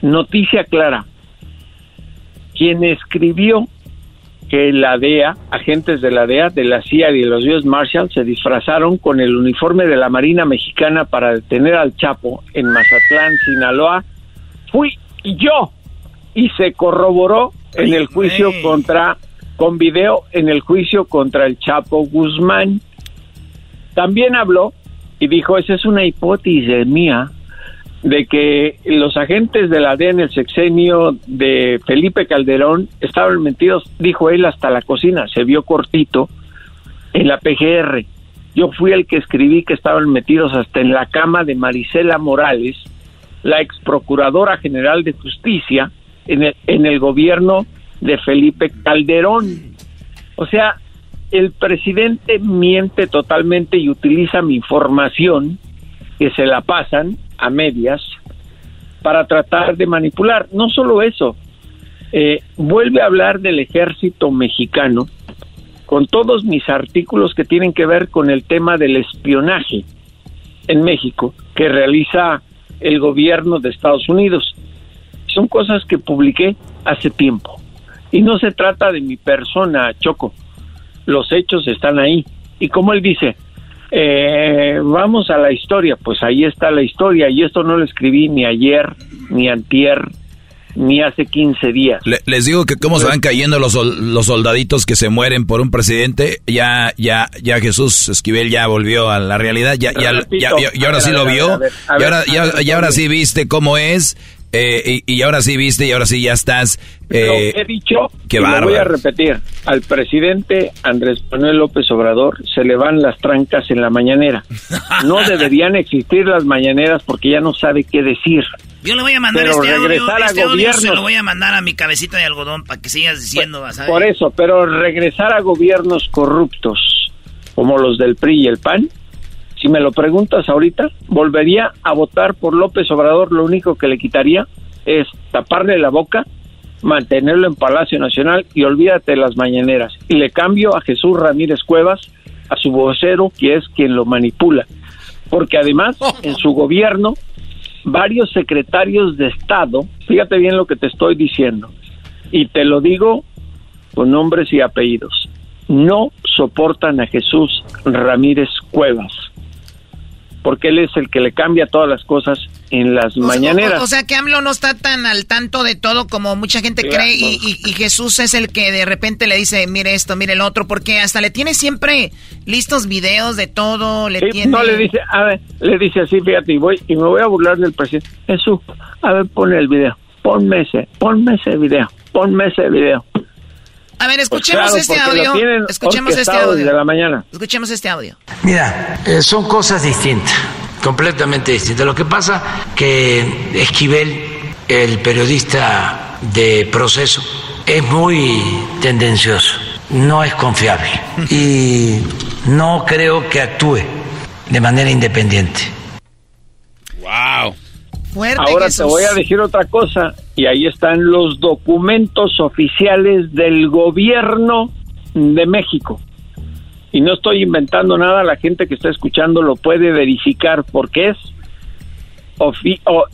noticia clara. Quien escribió que la DEA, agentes de la DEA, de la CIA y de los US Marshals se disfrazaron con el uniforme de la Marina Mexicana para detener al Chapo en Mazatlán, Sinaloa, fui yo y se corroboró en el juicio contra con video en el juicio contra el Chapo Guzmán. También habló y dijo, esa es una hipótesis mía, de que los agentes de la DEA en el sexenio de Felipe Calderón estaban metidos, dijo él, hasta la cocina, se vio cortito en la PGR. Yo fui el que escribí que estaban metidos hasta en la cama de Marisela Morales, la ex procuradora general de justicia en el, en el gobierno de Felipe Calderón. O sea, el presidente miente totalmente y utiliza mi información que se la pasan a medias para tratar de manipular. No solo eso, eh, vuelve a hablar del ejército mexicano con todos mis artículos que tienen que ver con el tema del espionaje en México que realiza el gobierno de Estados Unidos. Son cosas que publiqué hace tiempo. Y no se trata de mi persona, Choco. Los hechos están ahí. Y como él dice, eh, vamos a la historia, pues ahí está la historia. Y esto no lo escribí ni ayer, ni antier, ni hace 15 días. les digo que cómo se van cayendo los, los soldaditos que se mueren por un presidente. Ya, ya, ya Jesús Esquivel ya volvió a la realidad. Ya, ya, ya, y ahora sí lo vio. y ahora, y ahora sí viste cómo es. Eh, y, ahora sí viste y ahora sí ya estás. Eh, he dicho que lo voy a repetir. Al presidente Andrés Manuel López Obrador se le van las trancas en la mañanera. No deberían existir las mañaneras porque ya no sabe qué decir. Yo le voy a mandar este audio, este audio se lo voy a mandar a mi cabecita de algodón para que sigas diciendo, Por eso, pero regresar a gobiernos corruptos como los del PRI y el PAN si me lo preguntas ahorita, volvería a votar por López Obrador. Lo único que le quitaría es taparle la boca, mantenerlo en Palacio Nacional y olvídate de las mañaneras. Y le cambio a Jesús Ramírez Cuevas, a su vocero, que es quien lo manipula. Porque además, en su gobierno, varios secretarios de Estado, fíjate bien lo que te estoy diciendo, y te lo digo con nombres y apellidos, no soportan a Jesús Ramírez Cuevas porque él es el que le cambia todas las cosas en las mañaneras. O, sea que AMLO no está tan al tanto de todo como mucha gente cree y, y, Jesús es el que de repente le dice, mire esto, mire el otro, porque hasta le tiene siempre listos videos de todo, le tiene... No, le dice, a ver, le dice así, fíjate, y, voy, y me voy a burlar del presidente. Jesús, a ver, pon el video, ponme ese, ponme ese video, ponme ese video. A ver, escuchemos pues este audio. Escuchemos este audio. De la mañana. Escuchemos este audio. Mira, eh, son cosas distintas, completamente distintas. Lo que pasa que Esquivel, el periodista de proceso, es muy tendencioso, no es confiable y no creo que actúe de manera independiente. Wow. Ahora te voy a decir otra cosa, y ahí están los documentos oficiales del gobierno de México. Y no estoy inventando nada, la gente que está escuchando lo puede verificar porque es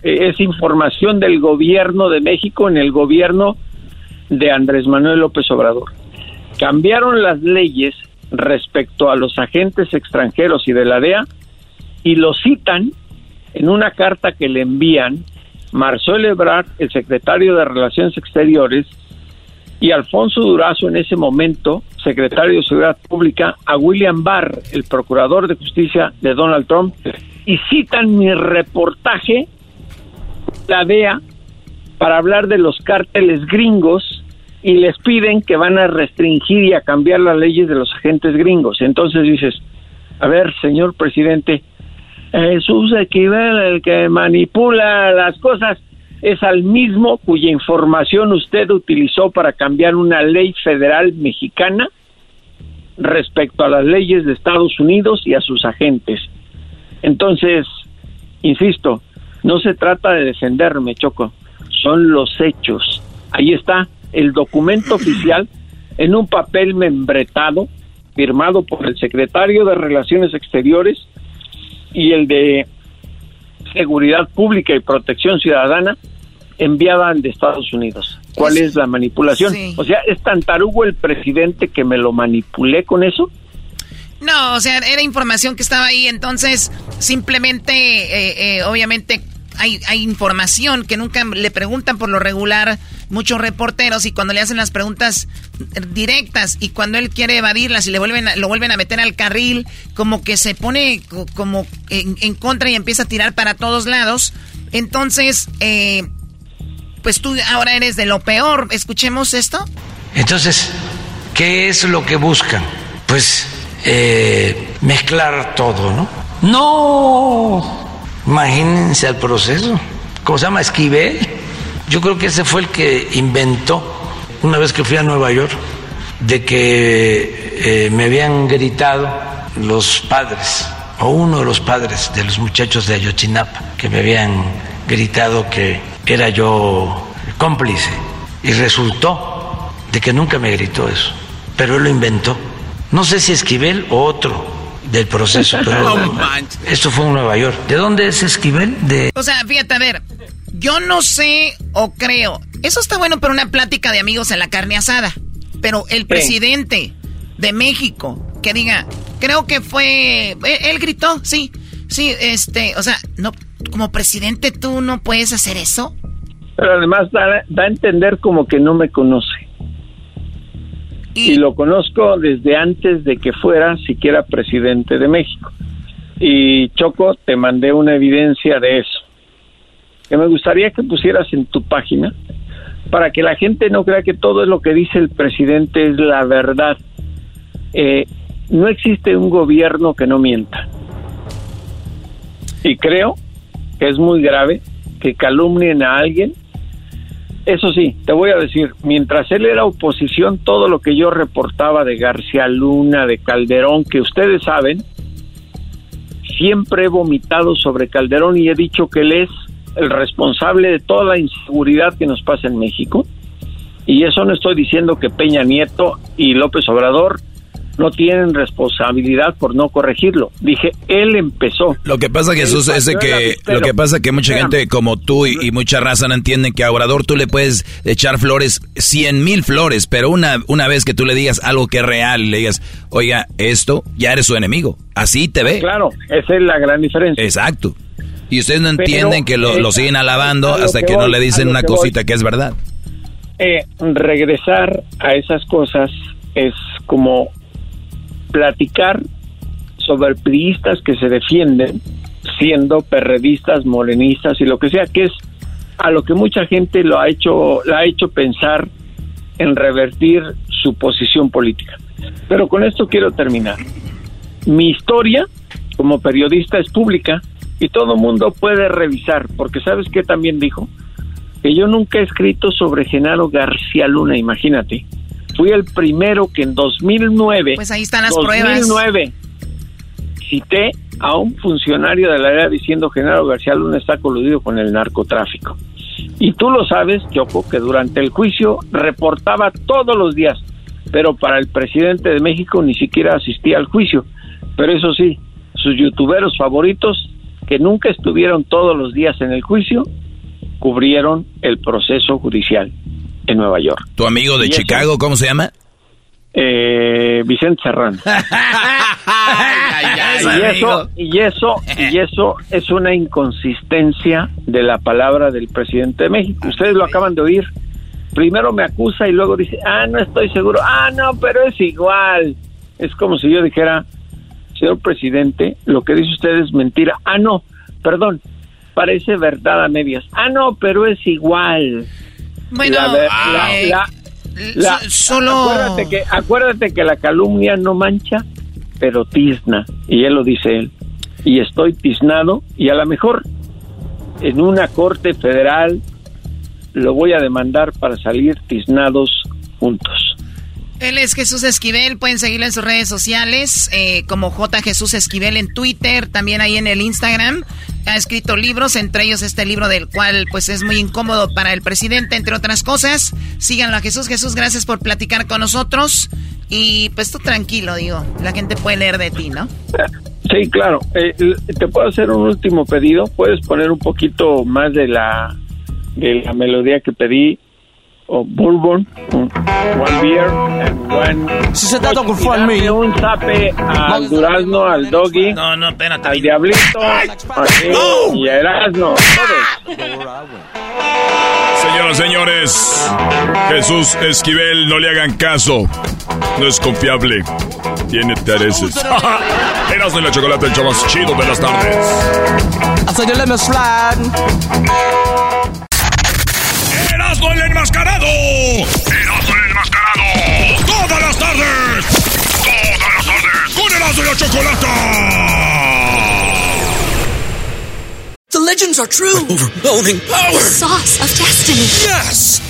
es información del gobierno de México en el gobierno de Andrés Manuel López Obrador. Cambiaron las leyes respecto a los agentes extranjeros y de la DEA y lo citan en una carta que le envían Marcelo Ebrard, el secretario de Relaciones Exteriores, y Alfonso Durazo en ese momento, secretario de Seguridad Pública, a William Barr, el procurador de justicia de Donald Trump, y citan mi reportaje, la DEA, para hablar de los cárteles gringos y les piden que van a restringir y a cambiar las leyes de los agentes gringos. Entonces dices, a ver, señor presidente, Jesús Esquivel, el que manipula las cosas, es al mismo cuya información usted utilizó para cambiar una ley federal mexicana respecto a las leyes de Estados Unidos y a sus agentes. Entonces, insisto, no se trata de defenderme, Choco, son los hechos. Ahí está el documento oficial en un papel membretado firmado por el secretario de Relaciones Exteriores y el de Seguridad Pública y Protección Ciudadana enviaban de Estados Unidos. ¿Cuál es la manipulación? O sea, ¿es tan tarugo el presidente que me lo manipulé con eso? No, o sea, era información que estaba ahí, entonces simplemente, eh, eh, obviamente, hay, hay información que nunca le preguntan por lo regular muchos reporteros y cuando le hacen las preguntas directas y cuando él quiere evadirlas y le vuelven lo vuelven a meter al carril, como que se pone como en, contra y empieza a tirar para todos lados. Entonces, eh, pues tú ahora eres de lo peor. Escuchemos esto. Entonces, ¿qué es lo que buscan? Pues eh, mezclar todo, ¿no? No, imagínense el proceso. ¿Cómo se llama? Esquivel yo creo que ese fue el que inventó, una vez que fui a Nueva York, de que eh, me habían gritado los padres, o uno de los padres de los muchachos de Ayotzinapa, que me habían gritado que era yo cómplice. Y resultó de que nunca me gritó eso, pero él lo inventó. No sé si Esquivel o otro del proceso, pero esto fue en Nueva York. ¿De dónde es Esquivel? De... O sea, fíjate, a ver, yo no sé o creo. Eso está bueno para una plática de amigos en la carne asada. Pero el presidente de México que diga, creo que fue. Él, gritó, sí. Sí, este. O sea, no, como presidente tú no puedes hacer eso. Pero además da, da a entender como que no me conoce. Y, lo conozco desde antes de que fuera siquiera presidente de México. Y Choco, te mandé una evidencia de eso que me gustaría que pusieras en tu página para que la gente no crea que todo lo que dice el presidente es la verdad. Eh, no existe un gobierno que no mienta. Y creo que es muy grave que calumnien a alguien. Eso sí, te voy a decir, mientras él era oposición, todo lo que yo reportaba de García Luna, de Calderón, que ustedes saben, siempre he vomitado sobre Calderón y he dicho que él es el responsable de toda la inseguridad que nos pasa en México. Y eso no estoy diciendo que Peña Nieto y López Obrador no tienen responsabilidad por no corregirlo. Dije, él empezó. Lo que pasa, Jesús, es que lo que pasa que mucha gente como tú y, mucha raza no entienden que a Obrador tú le puedes echar flores, cien mil flores, pero una, una vez que tú le digas algo que es real, le digas, oiga, esto, ya eres su enemigo. Así te ve. Claro, esa es la gran diferencia. Exacto. Y ustedes no entienden que lo, eh, siguen alabando hasta que, no le dicen una cosita que es verdad. Eh, regresar a esas cosas es como platicar sobre priistas que se defienden siendo perredistas, morenistas y lo que sea, que es a lo que mucha gente lo ha hecho, la ha hecho pensar en revertir su posición política. Pero con esto quiero terminar. Mi historia como periodista es pública y todo mundo puede revisar, porque sabes qué también dijo que yo nunca he escrito sobre Genaro García Luna, imagínate. Fui el primero que en 2009 Pues ahí están las 2009 cité a un funcionario de la ERA diciendo Genaro García Luna está coludido con el narcotráfico. Y tú lo sabes, Choco, que durante el juicio reportaba todos los días, pero para el presidente de México ni siquiera asistía al juicio. Pero eso sí, sus youtuberos favoritos, que nunca estuvieron todos los días en el juicio, cubrieron el proceso judicial en Nueva York. ¿Tu amigo de eso- Chicago, cómo se llama? Eh, Vicente Serrano. y eso, y eso, y eso es una inconsistencia de la palabra del presidente de México. Ustedes lo acaban de oír. Primero me acusa y luego dice, ah, no estoy seguro. Ah, no, pero es igual. Es como si yo dijera, señor presidente, lo que dice usted es mentira. Ah, no, perdón, parece verdad a medias. Ah, no, pero es igual. Bueno, La ah, eh, la- la- solo- acuérdate que acuérdate que la calumnia no mancha pero tizna y él lo dice él y estoy tiznado y a lo mejor en una corte federal lo voy a demandar para salir tiznados juntos Él es Jesús Esquivel, pueden seguirlo en sus redes sociales eh, como J Jesús Esquivel en Twitter, también ahí en el Instagram. Ha escrito libros, entre ellos este libro del cual pues es muy incómodo para el presidente, entre otras cosas. Síganlo a Jesús. Jesús, gracias por platicar con nosotros. Y pues tú tranquilo, digo, la gente puede leer de ti, ¿no? sí claro Eh, te puedo hacer un último pedido puedes poner un poquito más de la de la melodía que pedí o bourbon one beer and one Si se trata con y un zape al durazno al doggy No, no, espérate. al diablito así, y a Erasmo. Señoras, señores, Jesús Esquivel, no le hagan caso. No es confiable. Tiene intereses. Eras de la chocolate, el show más chido de las tardes. El enmascarado! ¡Erasmo el enmascarado! ¡Todas las tardes! ¡Todas las tardes! ¡Con Erasmo y la chocolata! The legends are true. Overwhelming power! The sauce of destiny. Yes!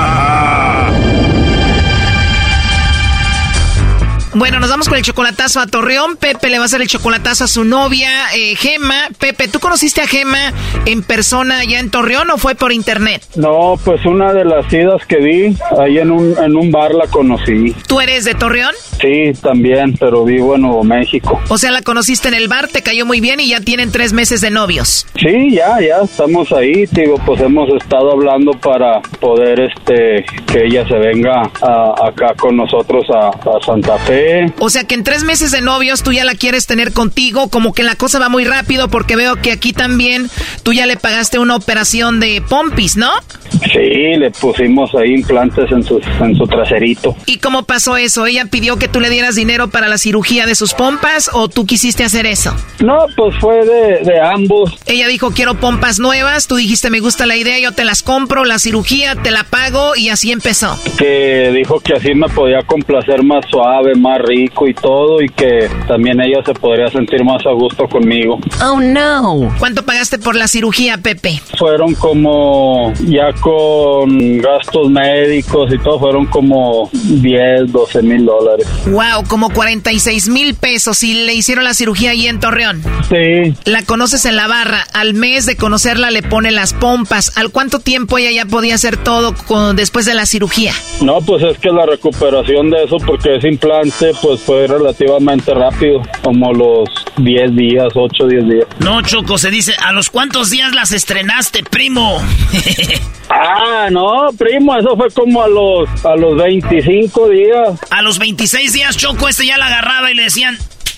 Bueno, nos vamos con el chocolatazo a Torreón. Pepe le va a hacer el chocolatazo a su novia, eh, Gema. Pepe, ¿tú conociste a Gema en persona allá en Torreón o fue por internet? No, pues una de las idas que di, ahí en un, en un bar la conocí. ¿Tú eres de Torreón? Sí, también, pero vivo en Nuevo México. O sea, la conociste en el bar, te cayó muy bien y ya tienen tres meses de novios. Sí, ya, ya estamos ahí, digo, pues hemos estado hablando para poder, este, que ella se venga a- acá con nosotros a, a Santa Fe. O sea que en tres meses de novios tú ya la quieres tener contigo, como que la cosa va muy rápido porque veo que aquí también tú ya le pagaste una operación de pompis, ¿no? Sí, le pusimos ahí implantes en su, en su traserito. ¿Y cómo pasó eso? ¿Ella pidió que tú le dieras dinero para la cirugía de sus pompas o tú quisiste hacer eso? No, pues fue de, de ambos. Ella dijo, quiero pompas nuevas, tú dijiste, me gusta la idea, yo te las compro, la cirugía, te la pago y así empezó. Que dijo que así me podía complacer más suave, más rico y todo y que también ella se podría sentir más a gusto conmigo. Oh, no. ¿Cuánto pagaste por la cirugía, Pepe? Fueron como, ya con gastos médicos y todo, fueron como 10, 12 mil dólares. Wow, como 46 mil pesos y le hicieron la cirugía ahí en Torreón. Sí. La conoces en la barra, al mes de conocerla le pone las pompas. ¿Al cuánto tiempo ella ya podía hacer todo con, después de la cirugía? No, pues es que la recuperación de eso, porque ese implante, pues fue relativamente rápido, como los 10 días, 8, 10 días. No, Choco, se dice, ¿a los cuántos días las estrenaste, primo? ah, no, primo, eso fue como a los, a los 25 días. A los 26 días, Choco, este ya la agarraba y le decían,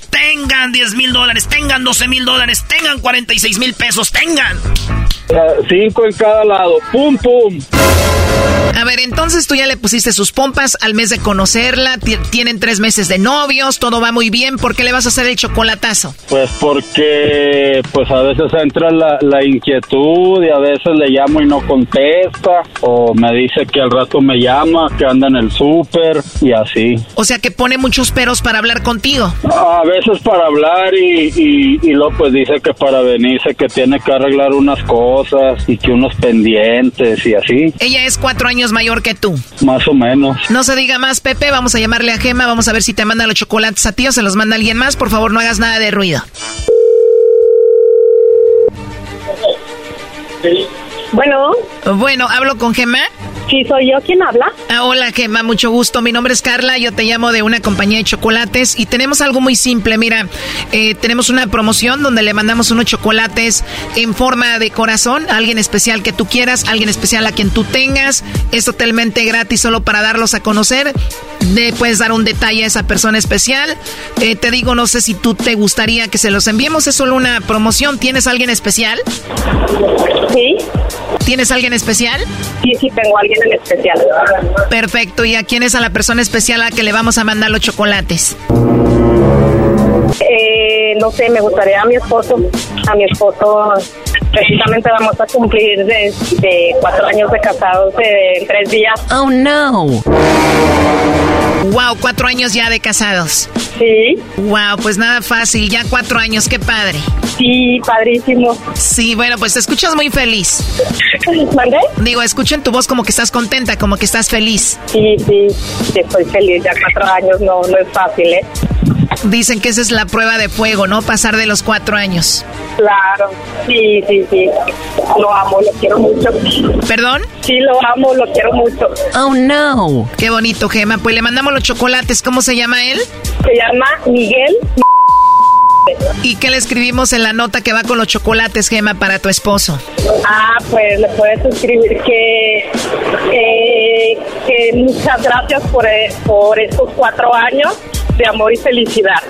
tengan 10 mil dólares, tengan 12 mil dólares, tengan 46 mil pesos, tengan. Cinco en cada lado, pum, pum. A ver, entonces tú ya le pusiste sus pompas al mes de conocerla, tienen tres meses de novios, todo va muy bien, ¿por qué le vas a hacer el chocolatazo? Pues porque pues a veces entra la, la inquietud y a veces le llamo y no contesta, o me dice que al rato me llama, que anda en el súper y así. O sea que pone muchos peros para hablar contigo. A veces para hablar y, y, y luego pues dice que para venirse que tiene que arreglar unas cosas y que unos pendientes y así. Ella es cuatro años mayor que tú. Más o menos. No se diga más, Pepe. Vamos a llamarle a Gema. Vamos a ver si te manda los chocolates a ti o se los manda alguien más. Por favor, no hagas nada de ruido. Bueno. Bueno, ¿hablo con Gema? Sí, soy yo quien habla. Ah, hola, Gemma, mucho gusto. Mi nombre es Carla, yo te llamo de una compañía de chocolates y tenemos algo muy simple. Mira, eh, tenemos una promoción donde le mandamos unos chocolates en forma de corazón a alguien especial que tú quieras, alguien especial a quien tú tengas. Es totalmente gratis solo para darlos a conocer. Le puedes dar un detalle a esa persona especial. Eh, te digo, no sé si tú te gustaría que se los enviemos. Es solo una promoción. ¿Tienes alguien especial? Sí. ¿Tienes alguien especial? Sí, sí, tengo alguien en especial. Perfecto. ¿Y a quién es a la persona especial a la que le vamos a mandar los chocolates? Eh, no sé, me gustaría a mi esposo. A mi esposo, precisamente vamos a cumplir de, cuatro años de casados en tres días. Oh, no. Wow, cuatro años ya de casados. Sí. Wow, pues nada fácil, ya cuatro años, qué padre. Sí, padrísimo. Sí, bueno, pues te escuchas muy feliz. ¿Mande? Digo, escucho en tu voz como que estás contenta, como que estás feliz. Sí, sí, estoy feliz, ya cuatro años no, no es fácil, ¿eh? Dicen que esa es la prueba de fuego, ¿no? Pasar de los cuatro años. Claro, sí, sí, sí. Lo amo, lo quiero mucho. ¿Perdón? Sí, lo amo, lo quiero mucho. Oh, no. Qué bonito, Gema. Pues le mandamos los chocolates. ¿Cómo se llama él? Se llama Miguel. ¿Y qué le escribimos en la nota que va con los chocolates, Gema, para tu esposo? Ah, pues le puedes escribir que, que, muchas gracias por, por estos cuatro años de amor y felicidad.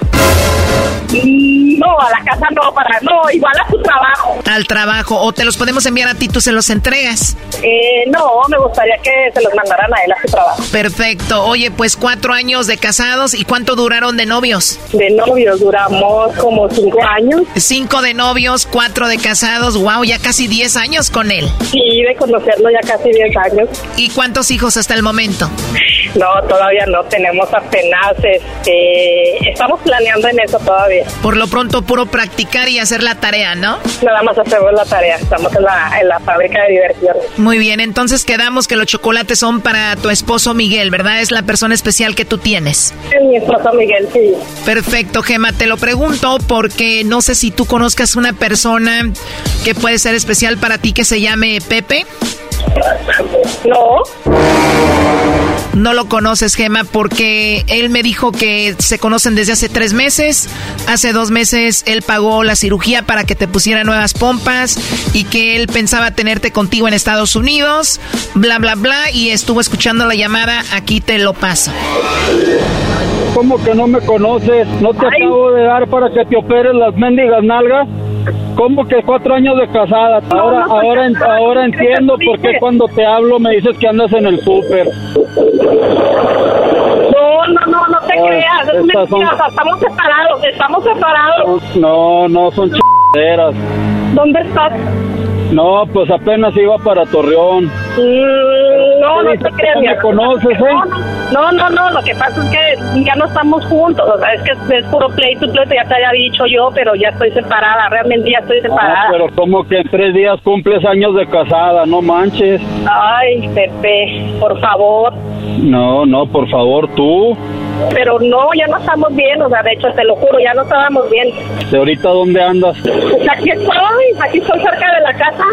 No, a la casa no, para no, igual a tu trabajo. Al trabajo, o te los podemos enviar a ti, tú se los entregas. Eh, no, me gustaría que se los mandaran a él a su trabajo. Perfecto. Oye, pues cuatro años de casados y cuánto duraron de novios? De novios duramos como cinco años. Cinco de novios, cuatro de casados. Wow, ya casi diez años con él. Sí, de conocerlo ya casi diez años. ¿Y cuántos hijos hasta el momento? No, todavía no. Tenemos apenas, este, estamos planeando en eso todavía. Por lo pronto, puro practicar y hacer la tarea, ¿no? Nada más hacemos la tarea. Estamos en la, en la fábrica de diversión. Muy bien, entonces quedamos que los chocolates son para tu esposo Miguel, ¿verdad? Es la persona especial que tú tienes. Es mi esposo Miguel, sí. Perfecto, Gema. Te lo pregunto porque no sé si tú conozcas una persona que puede ser especial para ti que se llame Pepe. No. No lo conoces, Gema, porque él me dijo que se conocen desde hace tres meses. Hace dos meses él pagó la cirugía para que te pusiera nuevas pompas y que él pensaba tenerte contigo en Estados Unidos, bla, bla, bla, y estuvo escuchando la llamada. Aquí te lo paso. ¿Cómo que no me conoces? ¿No te acabo de dar para que te operes las mendigas nalgas? ¿Cómo que cuatro años de casada? Ahora, no, ahora, no, ahora entiendo por qué cuando te hablo me dices que andas en el súper. No, no, no, no te Ay, creas, es son- mentira, o sea, estamos separados, estamos separados. No, no, son chingaderas. ¿Dónde estás? No, pues apenas iba para Torreón. Mm, no, no te creas. ¿cómo mi me conoces, eh? No, no, no, lo que pasa es que ya no estamos juntos, o sea, es que es puro pleito pleito, ya te había dicho yo, pero ya estoy separada, realmente ya estoy Ah, separada. pero como que en tres días cumples años de casada, no manches. Ay, Pepe, por favor. No, no, por favor, tú. Pero no, ya no estamos bien, o sea, de hecho, te lo juro, ya no estábamos bien. ¿De ahorita dónde andas? Pues aquí estoy, aquí estoy cerca de la casa.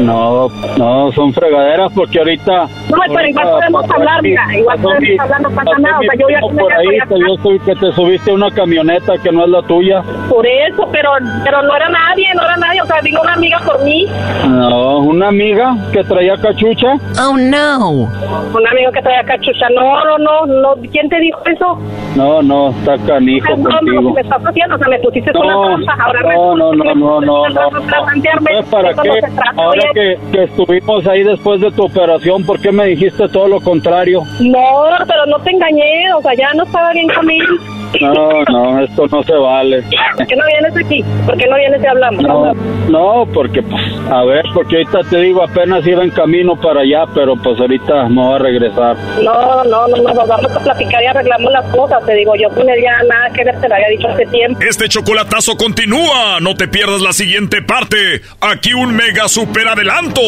No, no, son fregaderas porque ahorita... No, pero igual podemos hablar, mira, igual podemos hablar, no pasa nada, o sea, yo ya por ahí, que yo soy que te subiste a una camioneta que no es la tuya. Por eso, pero, pero no era nadie, no era nadie, o sea, vino una amiga por mí, No, una amiga que traía cachucha. Oh, no. Un amigo que traía cachucha. No, no, no, no. ¿Quién te dijo eso? No, no, está canijo broma lo contigo. que me estás haciendo. O sea, me pusiste No, una trampa. Ahora no, no, no, no, no, no. Para. Pues, ¿Para qué? no se trata, Ahora que, que estuvimos ahí después de tu operación, ¿por qué me dijiste todo lo contrario? No, pero no te engañé. O sea, ya no estaba bien con él. No, no, esto no se vale. ¿Por qué no vienes aquí? ¿Por qué no vienes y hablamos? No, no, porque, pues, a ver, porque ahorita te digo, apenas iba en camino para allá, pero pues ahorita me voy a regresar. No, no, no, no, nos vamos a platicar y arreglamos las cosas. Te digo, yo con él ya nada que ver, te lo había dicho hace tiempo. Este chocolatazo continúa. No te pierdas la siguiente parte. Aquí un mega super adelanto.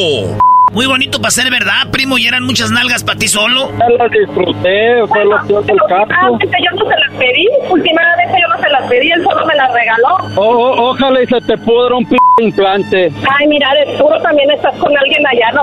Muy bonito para ser verdad, primo, y eran muchas nalgas para ti solo. Ya las disfruté, fue lo peor del caso. Últimamente yo no se las pedí. Últimamente yo no se las pedí. Él solo me las regaló. O- o- ojalá y se te pudra un p implante. Ay, mira, de seguro también estás con alguien allá, ¿no?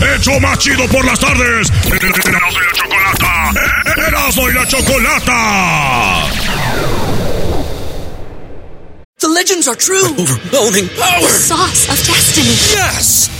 ¡Hecho más chido por las tardes! ¡Erasmo y la chocolata! ¡Erasmo y la chocolata! The legends are true. overwhelming power! The sauce of destiny. Yes!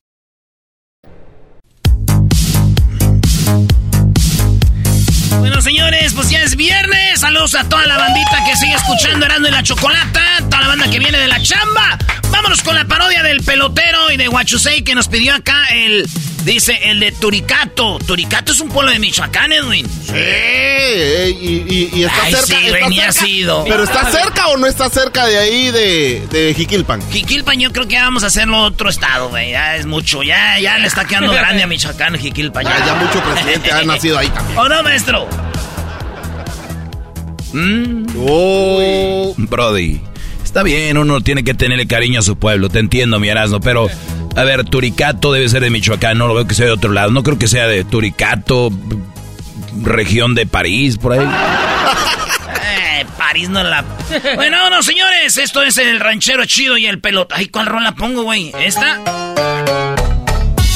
you Bueno, señores, pues ya es viernes. Saludos a toda la bandita que sigue escuchando Erasmo y la Chocolata. Toda la banda que viene de la chamba. Vámonos con la parodia del pelotero y de Huachusei que nos pidió acá el... Dice, el de Turicato. Turicato es un pueblo de Michoacán, Edwin. Sí, y, y- y está Ay, cerca. sí, está cerca. sido. Pero está cerca o no está cerca de ahí de, de Jiquilpan. Jiquilpan yo creo que ya vamos a hacerlo otro estado, güey. Ya es mucho. Ya, ya le está quedando grande a Michoacán, Jiquilpan. Ah, ya mucho presidente ha nacido ahí también. ¿O no, maestro? Oh. Brody, está bien, uno tiene que tenerle cariño a su pueblo, te entiendo, mi Erasmo, pero, a ver, Turicato debe ser de Michoacán, no lo veo que sea de otro lado, no creo que sea de Turicato, región de París, por ahí. Eh, París no la... Bueno, no, señores, esto es el ranchero chido y el pelota. Ay, ¿cuál rola pongo, güey? ¿Esta?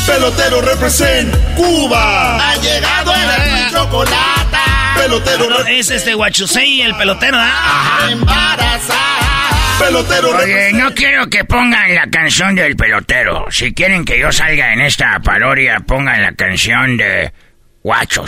Pelotero represent Cuba. Ha llegado el Erasmo y chocolate. Pelotero No, es este Huachusei y el pelotero, ¿ah? embarazada. Pelotero Oye, no quiero que pongan la canción del pelotero. Si quieren que yo salga en esta parodia, pongan la canción de Guacho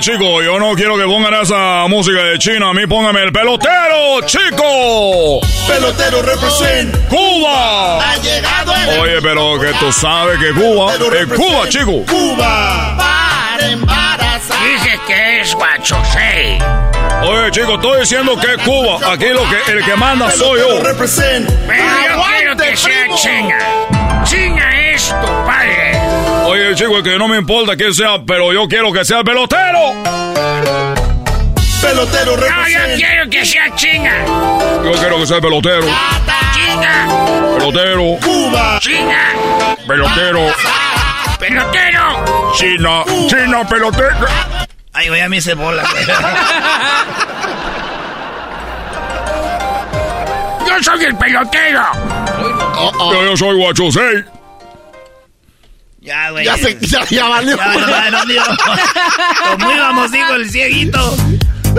Oye, chico, yo no quiero que pongan esa música de China. A mí póngame el pelotero, chico. Pelotero represent Cuba. Ha llegado el Oye, pero que tú sabes que Cuba es Cuba, chico. Cuba. Para embarazar. Dije que es Guacho Shea. Oye, chicos, estoy diciendo que es Cuba. Aquí lo que, el que manda soy yo. Pero yo quiero que sea Chinga. Chinga es tu padre. Oye, chico, es que no me importa quién sea, pero yo quiero que sea el pelotero. Pelotero No, yo quiero que sea Chinga. Yo quiero que sea el pelotero. Chinga. Pelotero. Cuba. Chinga. Pelotero. Pelotero. China. China, pelotero. Ay, güey, a mí se bola. güey. Yo soy el pelotero. Yo, yo soy Guachusei. Ya, güey. Ya se- ya- ya valió. Ya, ya, no, digo. Como íbamos, digo el cieguito.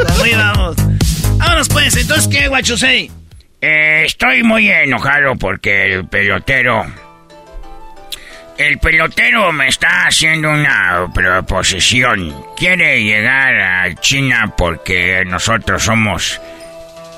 Como íbamos. Vámonos, pues. Entonces, ¿qué, Guachusei? Eh, estoy muy enojado porque el pelotero. El pelotero me está haciendo una proposición. Quiere llegar a China porque nosotros somos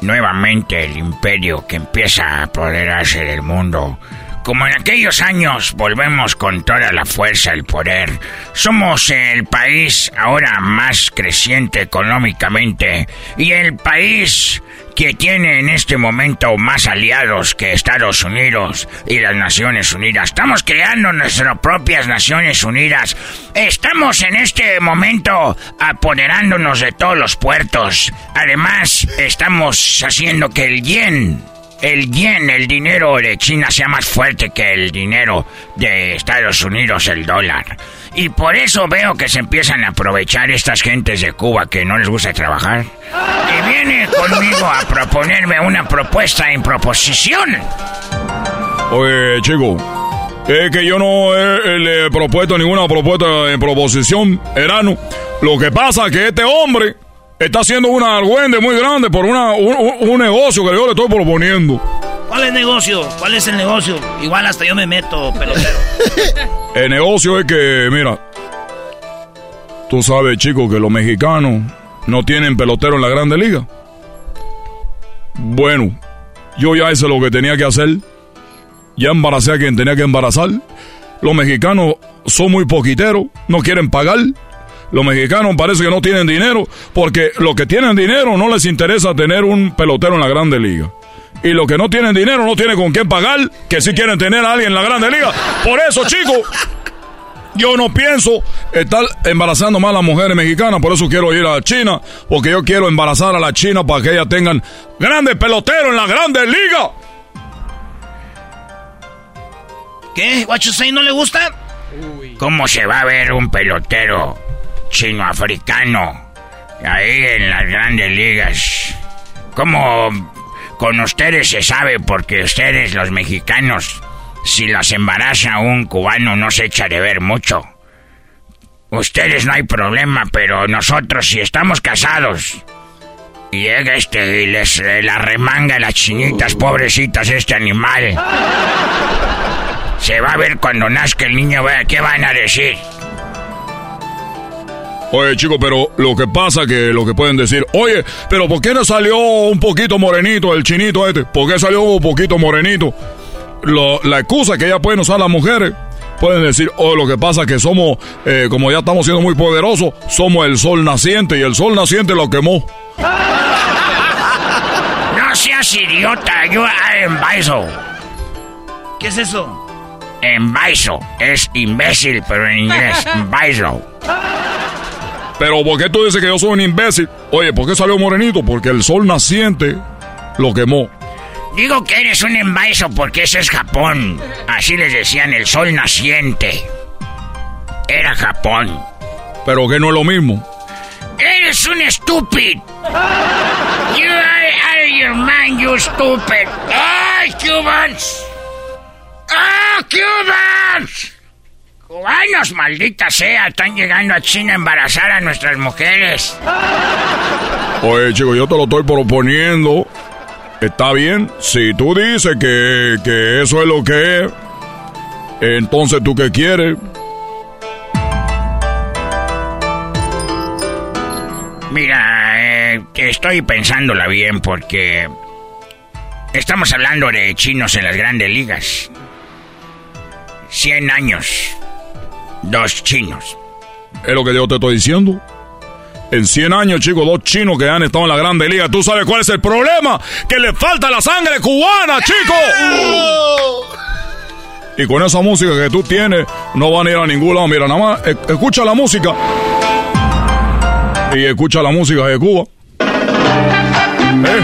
nuevamente el imperio que empieza a apoderarse del mundo. Como en aquellos años volvemos con toda la fuerza, el poder. Somos el país ahora más creciente económicamente y el país que tiene en este momento más aliados que Estados Unidos y las Naciones Unidas. Estamos creando nuestras propias Naciones Unidas. Estamos en este momento apoderándonos de todos los puertos. Además, estamos haciendo que el yen el yen, el dinero de China sea más fuerte que el dinero de Estados Unidos, el dólar. Y por eso veo que se empiezan a aprovechar estas gentes de Cuba que no les gusta trabajar. Y viene conmigo a proponerme una propuesta en proposición. Oye, chico. Es que yo no he, le he propuesto ninguna propuesta en proposición, Erano. Lo que pasa es que este hombre está haciendo una argüende muy grande por una, un, un- un negocio que yo le estoy proponiendo. ¿Cuál es negocio? ¿Cuál es el negocio? Igual hasta yo me meto, pelotero. El negocio es que, mira, tú sabes, chico, que los mexicanos no tienen pelotero en la Grande Liga. Bueno, yo ya hice lo que tenía que hacer. Ya embaracé a quien tenía que embarazar. Los mexicanos son muy poquiteros, no quieren pagar. Los mexicanos parece que no tienen dinero, porque los que tienen dinero no les interesa tener un pelotero en la Grande Liga. Y los que no tienen dinero no tienen con quién pagar, que sí quieren tener a alguien en la Grande Liga. Por eso, chicos, yo no pienso estar embarazando más a las mujeres mexicanas, por eso quiero ir a China, porque yo quiero embarazar a la China para que ellas tengan grandes peloteros en la Grande Liga. ¿Qué? ¿Guachusei no le gusta? ¿Cómo se va a ver un pelotero chino-africano ahí en las grandes ligas? ¿Cómo con ustedes se sabe? Porque ustedes, los mexicanos, si las embaraza un cubano no se echa de ver mucho. Ustedes no hay problema, pero nosotros si estamos casados y llega este y les eh, la remanga las chinitas, pobrecitas, este animal. Se va a ver cuando nazca el niño, qué van a decir. Oye, chico, pero lo que pasa que lo que pueden decir, oye, pero ¿por qué no salió un poquito morenito el chinito este? ¿Por qué salió un poquito morenito? Lo- la excusa que ya pueden usar las mujeres, pueden decir, oh, lo que pasa que somos, eh, como ya estamos siendo muy poderosos, somos el sol naciente y el sol naciente lo quemó. No seas idiota, yo en Baiso. ¿Qué es eso? En Baiso. Es imbécil, pero en inglés. Baiso. Pero ¿por qué tú dices que yo soy un imbécil? Oye, ¿por qué salió morenito? Porque el sol naciente lo quemó. Digo que eres un embaiso porque ese es Japón. Así les decían el sol naciente. Era Japón. Pero que no es lo mismo. Eres un estúpido. You are out of your mind, you stupid. ¡Ay, Cubans! ¡Ah, Cubans! Cubanos, maldita sea, están llegando a China a embarazar a nuestras mujeres. Oye, chico, yo te lo estoy proponiendo. Está bien. Si tú dices que, que eso es lo que es, entonces tú qué quieres. Mira, eh, estoy pensándola bien porque estamos hablando de chinos en las grandes ligas. 100 años. Dos chinos. Es lo que yo te estoy diciendo. En 100 años, chicos, dos chinos que han estado en la Grande Liga. ¿Tú sabes cuál es el problema? Que le falta la sangre cubana, chicos. Y con esa música que tú tienes, no van a ir a ningún lado. Mira, nada más, e- escucha la música. Y escucha la música de Cuba. ¿Eh?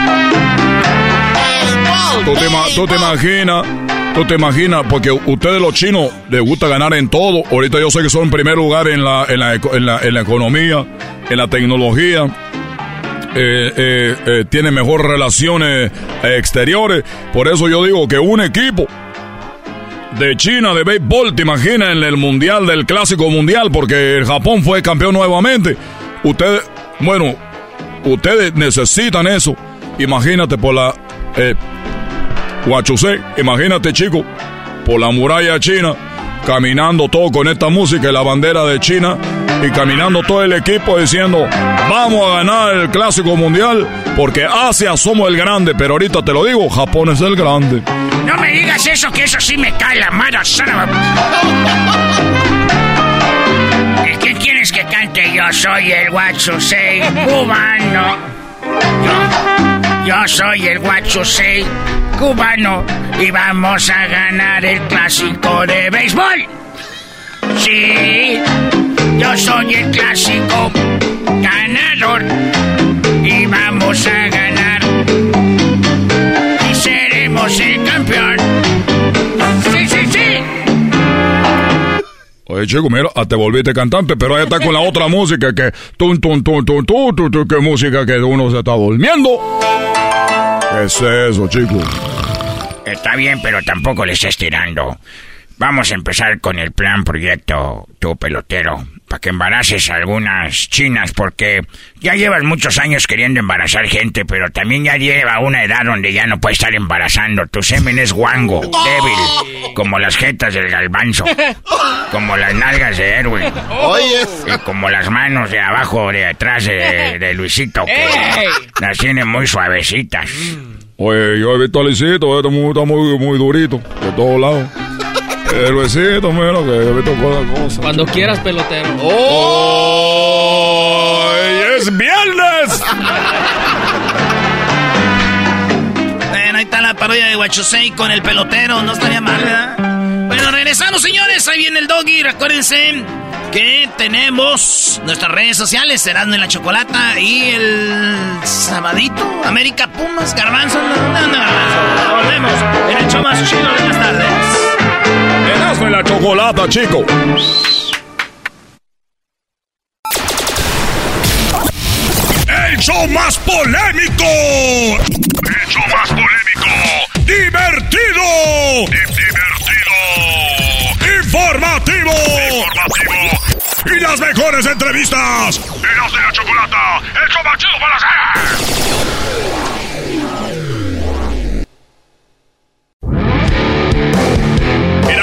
¿Tú te, tú te imaginas? ¿Tú te imaginas? Porque ustedes los chinos les gusta ganar en todo. Ahorita yo sé que son primer lugar en la, en la, en la, en la economía, en la tecnología. Eh, eh, eh, tienen mejores relaciones eh, exteriores. Por eso yo digo que un equipo de China de béisbol, te imaginas, en el mundial del clásico mundial, porque el Japón fue campeón nuevamente. Ustedes, bueno, ustedes necesitan eso. Imagínate por la Huachusei, imagínate, chico, por la muralla china, caminando todo con esta música y la bandera de China, y caminando todo el equipo diciendo, vamos a ganar el clásico mundial, porque Asia somos el grande, pero ahorita te lo digo, Japón es el grande. No me digas eso, que eso sí me cae la mano, son of a- ¿Y ¿Qué quieres que cante? Yo soy el Huachusei cubano. Yo soy el Huachusei cubano y vamos a ganar el clásico de béisbol. Sí, yo soy el clásico ganador y vamos a ganar Oye, chico, mira, te volviste cantante, pero ahí está con la otra música que... Tun, tun, tun, tun, tun, tun, tun, música que uno se está durmiendo. ¿Qué es eso, chico? Está bien, pero tampoco le estés tirando. Vamos a empezar con el plan proyecto, tu pelotero, para que embaraces a algunas chinas, porque ya llevas muchos años queriendo embarazar gente, pero también ya lleva una edad donde ya no puede estar embarazando. Tu semen es guango, débil, como las jetas del galbanzo, como las nalgas de Erwin, y como las manos de abajo, de atrás de, de Luisito, que las tiene muy suavecitas. Oye, yo he visto a Luisito, este muy- está muy, muy durito, de todos lados. El Luisito, mira, que he visto cosas. cosas. Cuando quieras, pelotero. ¡Hoy es viernes! Bueno, ahí está la parodia de Huachusei con el pelotero. No estaría mal, ¿verdad? Bueno, regresamos, señores. Ahí viene el doggy. Recuérdense que tenemos nuestras redes sociales, Serán en la Chocolata y el sabadito, América Pumas, Garbanzo. No, no, no, Garbanzo. Volvemos en el show más chido de las tardes. Erasmo la chocolata, chico. ¡El show más polémico! ¡El show más polémico! ¡Divertido! ¡Divertido! ¡Informativo! ¡Informativo! ¡Y las mejores entrevistas! ¡Eras de la chocolata! ¡El show más chido para hacer!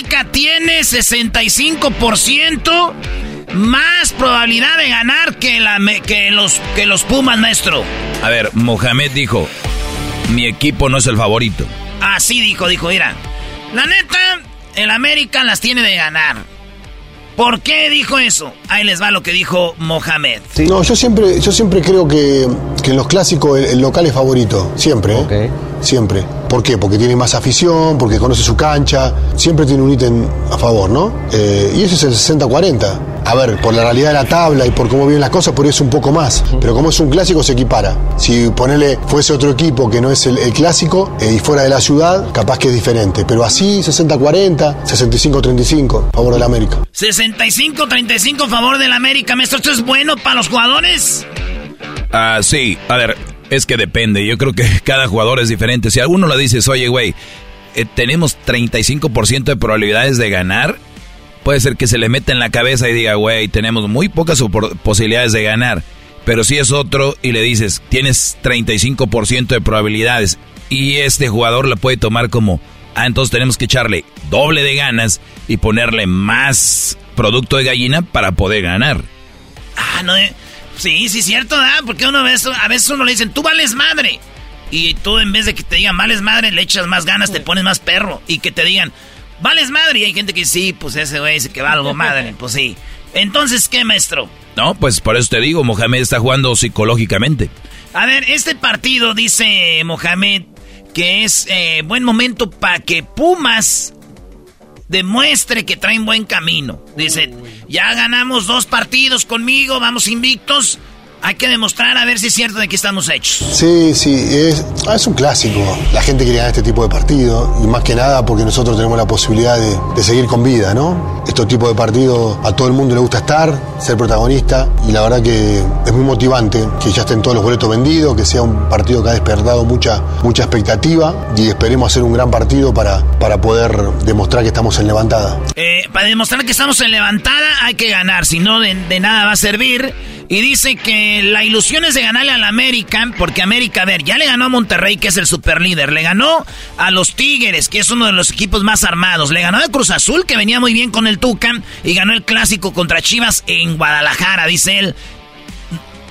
América tiene 65% más probabilidad de ganar que, la, que, los, que los Pumas, maestro. A ver, Mohamed dijo, mi equipo no es el favorito. Así dijo, dijo, mira. La neta, el América las tiene de ganar. ¿Por qué dijo eso? Ahí les va lo que dijo Mohamed. No, yo siempre, yo siempre creo que, que en los clásicos el, el local es favorito, siempre, ¿eh? Siempre. ¿Por qué? Porque tiene más afición, porque conoce su cancha, siempre tiene un ítem a favor, ¿no? Eh, y ese es el 60-40. a ver, por la realidad de la tabla y por cómo vienen las cosas, por eso un poco más. Pero como es un clásico, se equipara. Si ponele, fuese otro equipo que no es el, el clásico eh, y fuera de la ciudad, capaz que es diferente. Pero así, 60-40, 65-35, a favor del América. 65-35 a favor del América, maestro. ¿Esto es bueno para los jugadores? Ah, sí. A ver, es que depende. Yo creo que cada jugador es diferente. Si alguno le dices, oye, güey, eh, tenemos 35% de probabilidades de ganar, puede ser que se le meta en la cabeza y diga, güey, tenemos muy pocas posibilidades de ganar. Pero si es otro y le dices, tienes 35% de probabilidades y este jugador la puede tomar como, ah, entonces tenemos que echarle doble de ganas y ponerle más producto de gallina para poder ganar. Ah, no, eh, sí, sí, cierto, ¿verdad? Porque uno ve a veces uno le dicen, tú vales madre. Y tú en vez de que te digan, vales madre, le echas más ganas, te pones más perro. Y que te digan, vales madre. Y hay gente que sí, pues ese güey dice que valgo madre. Pues sí. Entonces, ¿qué, maestro? No, pues por eso te digo, Mohamed está jugando psicológicamente. A ver, este partido dice Mohamed que es eh, buen momento para que Pumas demuestre que traen buen camino. Dice, ya ganamos dos partidos conmigo, vamos invictos. Hay que demostrar a ver si es cierto de que estamos hechos. Sí, sí, es, ah, es un clásico. La gente quiere ganar este tipo de partido y más que nada porque nosotros tenemos la posibilidad de, seguir con vida, ¿no? Estos tipos de partidos a todo el mundo le gusta estar, ser protagonista y la verdad que es muy motivante que ya estén todos los boletos vendidos, que sea un partido que ha despertado mucha, mucha expectativa y esperemos hacer un gran partido para, para poder demostrar que estamos en levantada. Eh, para demostrar que estamos en levantada hay que ganar, si no de, de nada va a servir. Y dice que la ilusión es de ganarle al América, porque América, a ver, ya le ganó a Monterrey, que es el superlíder. Le ganó a los Tigres, que es uno de los equipos más armados. Le ganó a Cruz Azul, que venía muy bien con el Tucan. Y ganó el clásico contra Chivas en Guadalajara, dice él.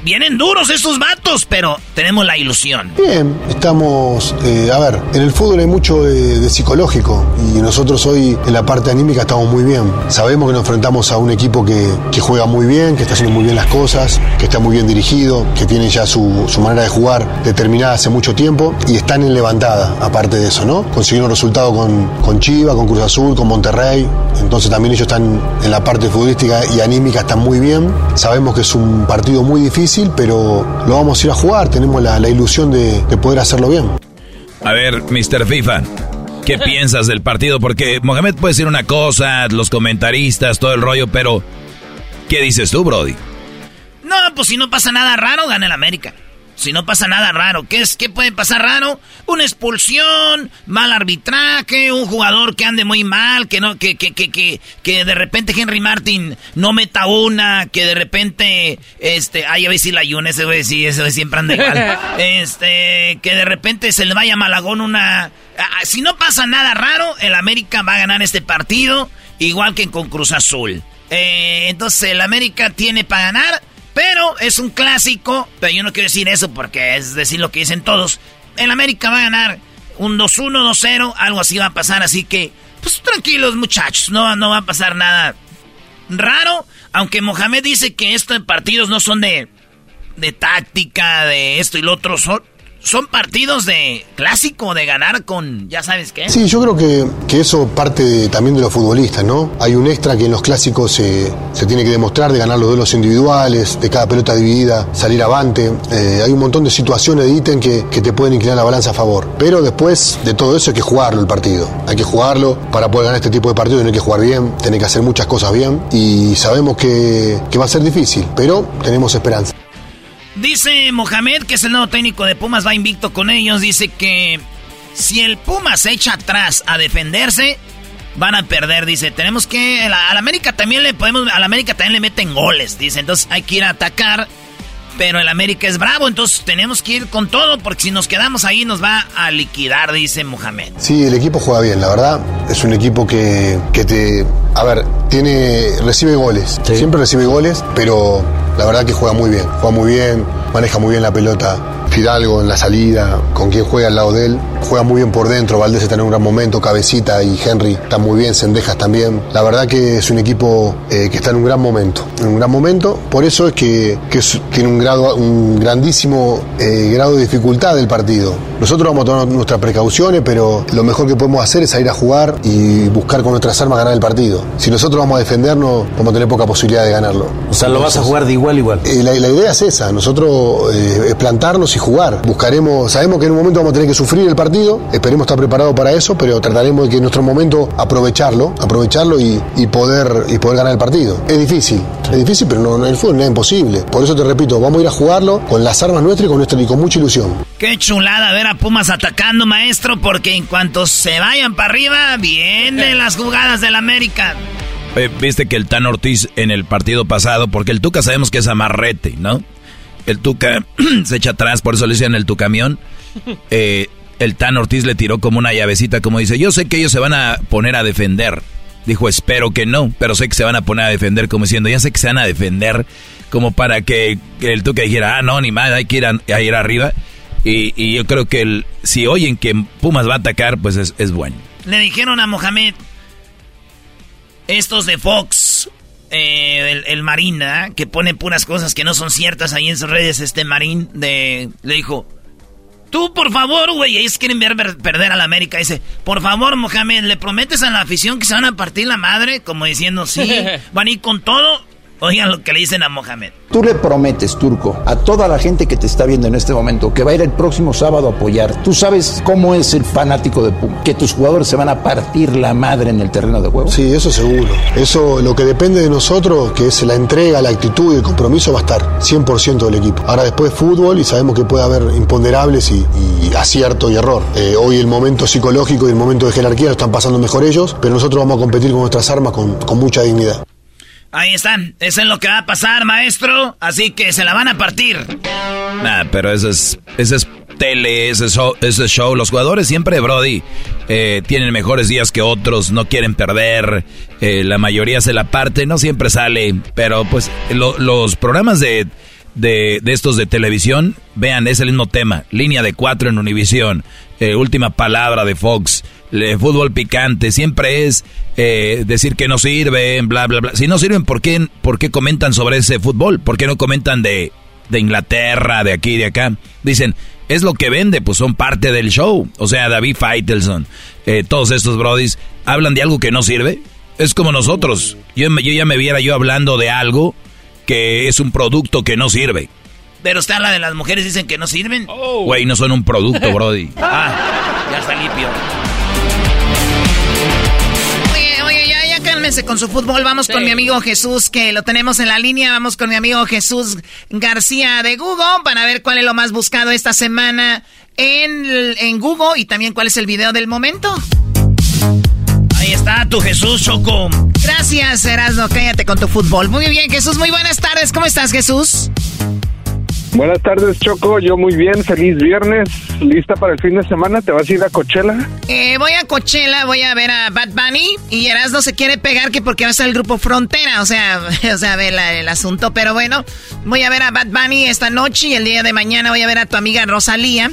Vienen duros estos vatos, pero tenemos la ilusión. Bien, estamos, eh, a ver, en el fútbol hay mucho de, psicológico y nosotros hoy en la parte anímica estamos muy bien. Sabemos que nos enfrentamos a un equipo que, juega muy bien, que está haciendo muy bien las cosas, que está muy bien dirigido, que tiene ya su, manera de jugar determinada hace mucho tiempo y están en levantada, aparte de eso, ¿no? Consiguieron resultados con, con Chiva, con Cruz Azul, con Monterrey, entonces también ellos están en la parte futbolística y anímica están muy bien. Sabemos que es un partido muy difícil pero lo vamos a ir a jugar, tenemos la, ilusión de, poder hacerlo bien. A ver, Mr. FIFA, ¿qué piensas del partido? Porque Mohamed puede decir una cosa, los comentaristas, todo el rollo, pero ¿qué dices tú, Brody? No, pues si no pasa nada raro, gana el América si no pasa nada raro. ¿Qué, es, ¿Qué puede pasar raro? Una expulsión, mal arbitraje, un jugador que ande muy mal, que no, que, que, que, que, que de repente Henry Martin no meta una, que de repente, este, ay, a ver si la Yune, ese güey, sí, ese güey siempre anda igual. este, que de repente se le vaya a Malagón una... Ah, ah, si no pasa nada raro, el América va a ganar este partido, igual que con Cruz Azul. Eh, entonces el América tiene para ganar pero es un clásico, pero yo no quiero decir eso porque es decir lo que dicen todos. El América va a ganar un 2-1, 2-0, algo así va a pasar, así que, pues tranquilos muchachos, no, no va a pasar nada raro, aunque Mohamed dice que estos partidos no son de, de táctica, de esto y lo otro, son, son partidos de clásico, de ganar con, ya sabes qué. Sí, yo creo que, que eso parte también de los futbolistas, ¿no? Hay un extra que en los clásicos se, se tiene que demostrar de ganar los duelos individuales, de cada pelota dividida, salir avante. Eh, hay un montón de situaciones de ítem que, te pueden inclinar la balanza a favor. Pero después de todo eso hay que jugarlo el partido. Hay que jugarlo para poder ganar este tipo de partidos, hay que jugar bien, tener que hacer muchas cosas bien. Y sabemos que, que va a ser difícil, pero tenemos esperanza. Dice Mohamed, que es el nuevo técnico de Pumas, va invicto con ellos. Dice que si el Pumas se echa atrás a defenderse, van a perder. Dice, tenemos que. Al América también le podemos. Al América también le meten goles. Dice, entonces hay que ir a atacar. Pero el América es bravo, entonces tenemos que ir con todo, porque si nos quedamos ahí nos va a liquidar, dice Mohamed. Sí, el equipo juega bien, la verdad. Es un equipo que, que te. A ver, tiene. recibe goles. Siempre recibe goles, pero la verdad que juega muy bien. Juega muy bien, maneja muy bien la pelota. Fidalgo en la salida, con quien juega al lado de él. Juega muy bien por dentro, Valdés está en un gran momento, Cabecita y Henry están muy bien, Sendejas también. La verdad que es un equipo eh, que está en un gran momento, en un gran momento. Por eso es que, que es- tiene un, grado, un grandísimo eh, grado de dificultad del partido. Nosotros vamos a tomar nuestras precauciones, pero lo mejor que podemos hacer es salir a jugar y buscar con nuestras armas ganar el partido. Si nosotros vamos a defendernos, vamos a tener poca posibilidad de ganarlo. O sea, lo vas a jugar de igual a igual. Eh, la, la idea es esa, nosotros es plantarnos y jugar. Buscaremos, sabemos que en un momento vamos a tener que sufrir el partido, esperemos estar preparados para eso, pero trataremos de que en nuestro momento aprovecharlo, aprovecharlo y, y poder, y poder ganar el partido. Es difícil, es difícil, pero no, no, el fútbol no es imposible. Por eso te repito, vamos a ir a jugarlo con las armas nuestras y con, nuestra, y con mucha ilusión. Qué chulada ver a Pumas atacando, maestro, porque en cuanto se vayan para arriba, vienen las jugadas del América. Eh, Viste que el Tan Ortiz en el partido pasado, porque el Tuca sabemos que es amarrete, ¿no? El Tuca se echa atrás, por eso le dicen el Tucamión. Eh, el Tan Ortiz le tiró como una llavecita, como dice, yo sé que ellos se van a poner a defender. Dijo, espero que no, pero sé que se van a poner a defender, como diciendo, ya sé que se van a defender, como para que, que el Tuca dijera, ah, no, ni más, hay que ir, a, a ir arriba. Y, y yo creo que el, si oyen que Pumas va a atacar, pues es, es bueno. Le dijeron a Mohamed, estos de Fox, eh, el, el Marín, ¿verdad? que pone puras cosas que no son ciertas ahí en sus redes, este Marín, de, le dijo, tú por favor, güey, ellos quieren ver ver- perder a la América, dice, por favor, Mohamed, ¿le prometes a la afición que se van a partir la madre? Como diciendo, sí, van a ir con todo. Oigan lo que le dicen a Mohamed. Tú le prometes, Turco, a toda la gente que te está viendo en este momento que va a ir el próximo sábado a apoyar. Tú sabes cómo es el fanático de Puma, que tus jugadores se van a partir la madre en el terreno de juego. Sí, eso seguro. Eso, lo que depende de nosotros, que es la entrega, la actitud y el compromiso, va a estar 100% del equipo. Ahora después fútbol y sabemos que puede haber imponderables y, y acierto y error. Eh, hoy el momento psicológico y el momento de jerarquía lo están pasando mejor ellos, pero nosotros vamos a competir con nuestras armas con, con mucha dignidad. Ahí están, eso es lo que va a pasar, maestro, así que se la van a partir. Nah, pero eso es, eso es tele, ese show, show. Los jugadores siempre, Brody, eh, tienen mejores días que otros, no quieren perder, eh, la mayoría se la parte, no siempre sale, pero pues lo- los programas de, de, de estos de televisión, vean, es el mismo tema, línea de cuatro en Univisión, eh, última palabra de Fox, le- fútbol picante, siempre es eh, decir que no sirven, bla, bla, bla. Si no sirven, ¿por qué, ¿por qué comentan sobre ese fútbol? ¿Por qué no comentan de, de Inglaterra, de aquí, de acá? Dicen, es lo que vende, pues son parte del show. O sea, David Feitelson, eh, todos estos brodis, hablan de algo que no sirve. Es como nosotros. Yo, yo ya me viera yo hablando de algo que es un producto que no sirve. Pero usted habla de las mujeres, dicen que no sirven. Güey, no son un producto, brody. Ah, ya está limpio. Con su fútbol. Vamos con mi amigo Jesús, que lo tenemos en la línea. Vamos con mi amigo Jesús García de Google para ver cuál es lo más buscado esta semana en, en Google y también cuál es el video del momento. Ahí está tu Jesús, Choco. Gracias, Erasmo. Cállate con tu fútbol. Muy bien, Jesús. Muy buenas tardes. ¿Cómo estás, Jesús? Buenas tardes, Choco. Yo muy bien, feliz viernes. ¿Lista para el fin de semana? ¿Te vas a ir a Coachella? Eh, voy a Coachella, voy a ver a Bad Bunny y Erasmo se quiere pegar que porque va a estar el grupo Frontera, o sea, o sea, ve la- el asunto, pero bueno, voy a ver a Bad Bunny esta noche y el día de mañana voy a ver a tu amiga Rosalía,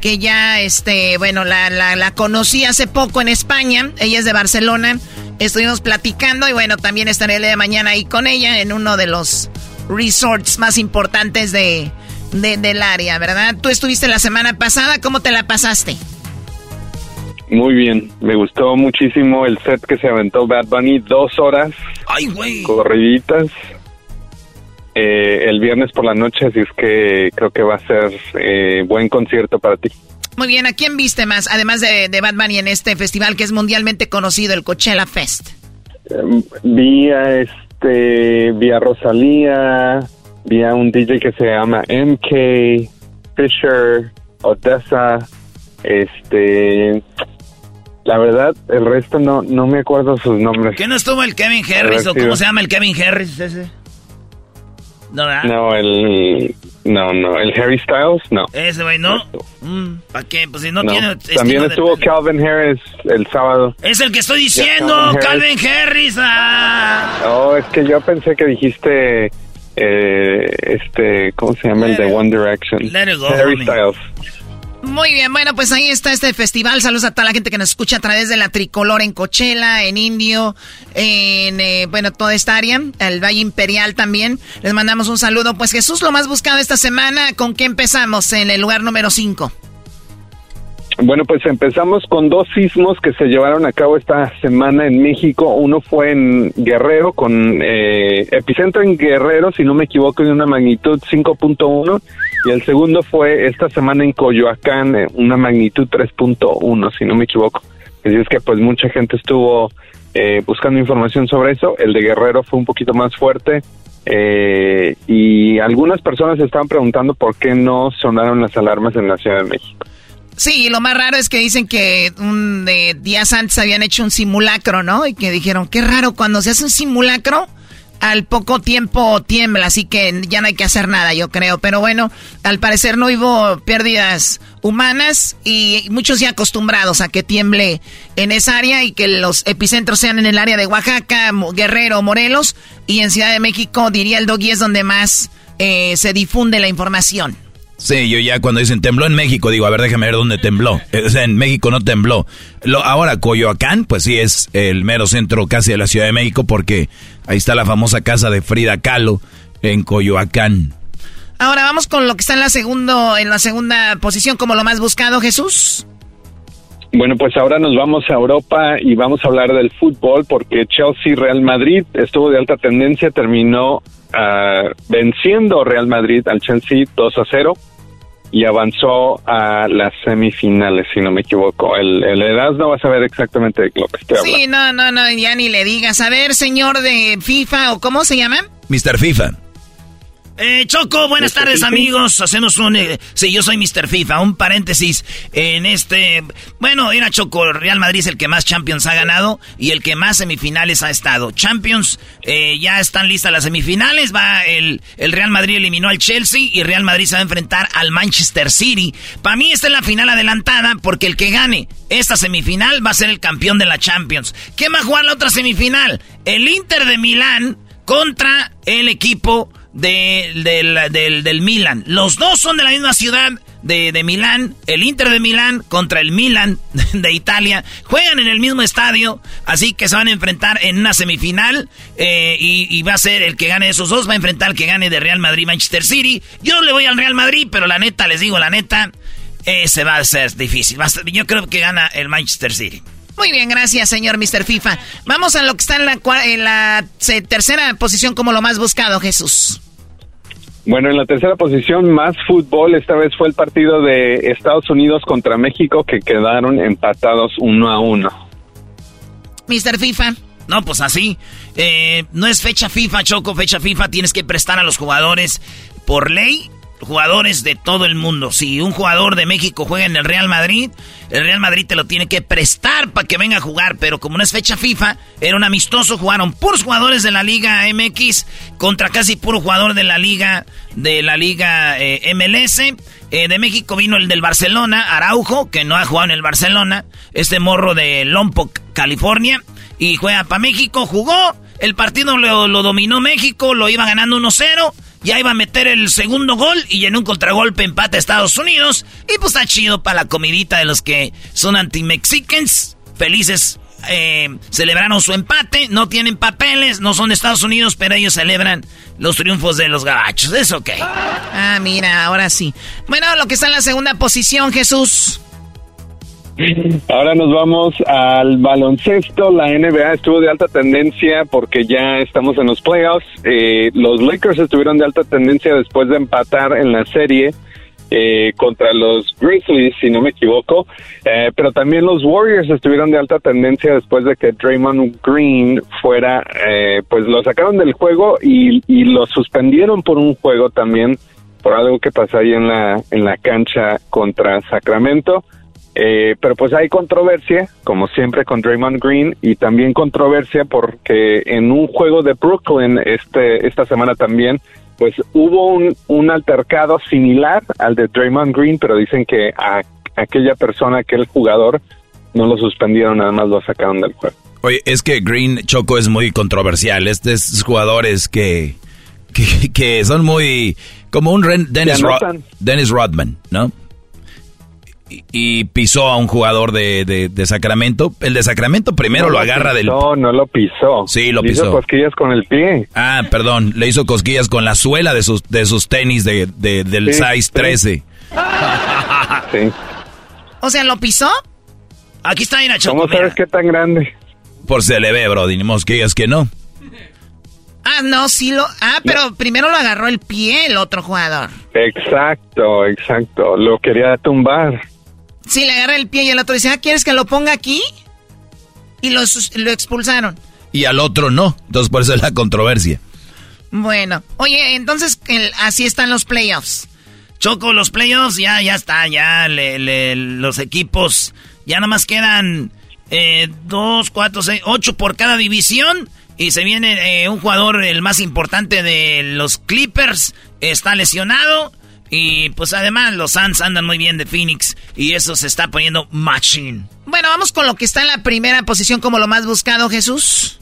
que ya, este, bueno, la, la, la conocí hace poco en España, ella es de Barcelona, estuvimos platicando y bueno, también estaré el día de mañana ahí con ella en uno de los resorts más importantes de, de- del área, ¿verdad? Tú estuviste la semana pasada, ¿cómo te la pasaste? Muy bien. Me gustó muchísimo el set que se aventó Bad Bunny. Dos horas. ¡Ay, güey! Corriditas. Eh, el viernes por la noche, así es que creo que va a ser eh, buen concierto para ti. Muy bien, ¿a quién viste más, además de, de Bad Bunny en este festival que es mundialmente conocido, el Coachella Fest? Eh, vi a este, vi a Rosalía, vi a un DJ que se llama MK, Fisher, Odessa, este, la verdad, el resto no, no me acuerdo sus nombres. ¿Qué no estuvo el Kevin Harris o cómo se llama el Kevin Harris ese? No, ¿verdad? No, el, no, no, el Harry Styles, no. Ese güey, ¿no? ¿Para qué? Pues si no, No. tiene También estuvo Calvin Harris el sábado. Es el que estoy diciendo, Calvin Calvin Harris. ah. Oh, es que yo pensé que dijiste eh, este, ¿cómo se llama? el de One Direction. Let it go, Harry homie. Styles. Muy bien, bueno, pues ahí está este festival. Saludos a toda la gente que nos escucha a través de la tricolor en Coachella, en Indio, en, eh, bueno, toda esta área, el Valle Imperial también. Les mandamos un saludo. Pues Jesús, lo más buscado esta semana, ¿con qué empezamos en el lugar número 5? Bueno, pues empezamos con dos sismos que se llevaron a cabo esta semana en México. Uno fue en Guerrero, con eh, epicentro en Guerrero, si no me equivoco, de una magnitud 5.1. Y el segundo fue esta semana en Coyoacán, eh, una magnitud 3.1, si no me equivoco. Así es que pues mucha gente estuvo eh, buscando información sobre eso. El de Guerrero fue un poquito más fuerte. eh, y algunas personas estaban preguntando por qué no sonaron las alarmas en la Ciudad de México. Sí, lo más raro es que dicen que un de días antes habían hecho un simulacro, ¿no? Y que dijeron, qué raro, cuando se hace un simulacro, al poco tiempo tiembla, así que ya no hay que hacer nada, yo creo. Pero bueno, al parecer no hubo pérdidas humanas y muchos ya acostumbrados a que tiemble en esa área y que los epicentros sean en el área de Oaxaca, Guerrero, Morelos y en Ciudad de México, diría el Doggy, es donde más eh, se difunde la información. Sí, yo ya cuando dicen tembló en México, digo, a ver, déjame ver dónde tembló. Eh, O sea, en México no tembló. Lo, ahora, Coyoacán, pues sí es el mero centro casi de la Ciudad de México porque ahí está la famosa casa de Frida Kahlo en Coyoacán. Ahora vamos con lo que está en la, segundo, en la segunda posición como lo más buscado, Jesús. Bueno, pues ahora nos vamos a Europa y vamos a hablar del fútbol porque Chelsea Real Madrid estuvo de alta tendencia, terminó ah, venciendo Real Madrid al Chelsea 2 a 0 y avanzó a las semifinales, si no me equivoco. El, el Erasmo va a saber exactamente de lo que estoy hablando. Sí, no, no, no, ya ni le digas. A ver, señor de FIFA, o cómo se llama. Mr. FIFA. Eh, Choco, buenas ¿Mr. tardes FIFA? amigos. Hacemos un... eh, sí, yo soy Mr. FIFA. Un paréntesis en este... Bueno, era Choco, Real Madrid es el que más Champions ha ganado y el que más semifinales ha estado. Champions, eh, ya están listas las semifinales. Va el, el Real Madrid eliminó al Chelsea y Real Madrid se va a enfrentar al Manchester City. Para mí esta es la final adelantada porque el que gane esta semifinal va a ser el campeón de la Champions. ¿Quién va a jugar la otra semifinal? El Inter de Milán contra el equipo de- del, del, Milan. Los dos son de la misma ciudad de, Milán. El Inter de Milán contra el Milan de Italia. Juegan en el mismo estadio. Así que se van a enfrentar en una semifinal. eh, y, va a ser el que gane de esos dos. Va a enfrentar al que gane de Real Madrid-Manchester City. Yo le voy al Real Madrid, pero la neta, les digo la neta. Ese va a ser difícil. A ser- yo creo que gana el Manchester City. Muy bien, gracias, señor Mr. FIFA. Vamos a lo que está en la, en la se- tercera posición como lo más buscado, Jesús. Bueno, en la tercera posición, más fútbol. Esta vez fue el partido de Estados Unidos contra México que quedaron empatados uno a uno. Mr. FIFA. No, pues así. Eh, no es fecha FIFA, Choco, fecha FIFA. Tienes que prestar a los jugadores por ley. Jugadores de todo el mundo. Si un jugador de México juega en el Real Madrid, el Real Madrid te lo tiene que prestar para que venga a jugar. Pero como no es fecha FIFA, era un amistoso. Jugaron puros jugadores de la Liga MX contra casi puro jugador de la Liga de la Liga eh, MLS. Eh, de México vino el del Barcelona, Araujo, que no ha jugado en el Barcelona. Este morro de Lompoc, California. Y juega para México, jugó. El partido lo, lo dominó México, lo iba ganando 1-0. Ya iba a meter el segundo gol y en un contragolpe empate a Estados Unidos. Y pues está chido para la comidita de los que son anti-mexicans. Felices eh, celebraron su empate. No tienen papeles, no son de Estados Unidos, pero ellos celebran los triunfos de los gabachos. Es ok. Ah, mira, ahora sí. Bueno, lo que está en la segunda posición, Jesús. Ahora nos vamos al baloncesto. La NBA estuvo de alta tendencia porque ya estamos en los playoffs. Eh, los Lakers estuvieron de alta tendencia después de empatar en la serie eh, contra los Grizzlies, si no me equivoco. Eh, pero también los Warriors estuvieron de alta tendencia después de que Draymond Green fuera, eh, pues lo sacaron del juego y, y lo suspendieron por un juego también por algo que pasó ahí en la en la cancha contra Sacramento. Eh, pero pues hay controversia, como siempre con Draymond Green, y también controversia porque en un juego de Brooklyn este esta semana también, pues hubo un, un altercado similar al de Draymond Green, pero dicen que a aquella persona, aquel jugador, no lo suspendieron, nada más lo sacaron del juego. Oye, es que Green Choco es muy controversial. Estos jugadores que, que, que son muy... Como un Dennis, Se Ro- anotan. Dennis Rodman, ¿no? Y, y pisó a un jugador de, de- de Sacramento. El de Sacramento primero No lo lo agarra del... pisó, no lo pisó. Sí, lo Le hizo pisó. cosquillas con el pie. Ah, perdón, le hizo cosquillas con la suela de sus, de sus tenis de, de- del Sí, size sí. 13. Sí. O sea, ¿lo pisó? Aquí está Ina Choco. ¿Cómo sabes qué tan grande? Por se le ve, bro, ni mosquillas que no. Ah, no, sí lo... Ah, pero primero lo agarró el pie el otro jugador. Exacto, exacto. Lo quería tumbar. Sí, le agarra el pie y el otro dice, ah, ¿quieres que lo ponga aquí? Y lo, sus- lo expulsaron. Y al otro no. Entonces por eso es la controversia. Bueno, oye, entonces el- así están los playoffs. Choco, los playoffs ya, ya está, ya le- le- los equipos, ya nada más quedan eh, dos, cuatro, seis, ocho por cada división. Y se viene eh, un jugador, el más importante de los Clippers, está lesionado. Y pues además los Suns andan muy bien de Phoenix. Y eso se está poniendo machine. Bueno, vamos con lo que está en la primera posición como lo más buscado, Jesús.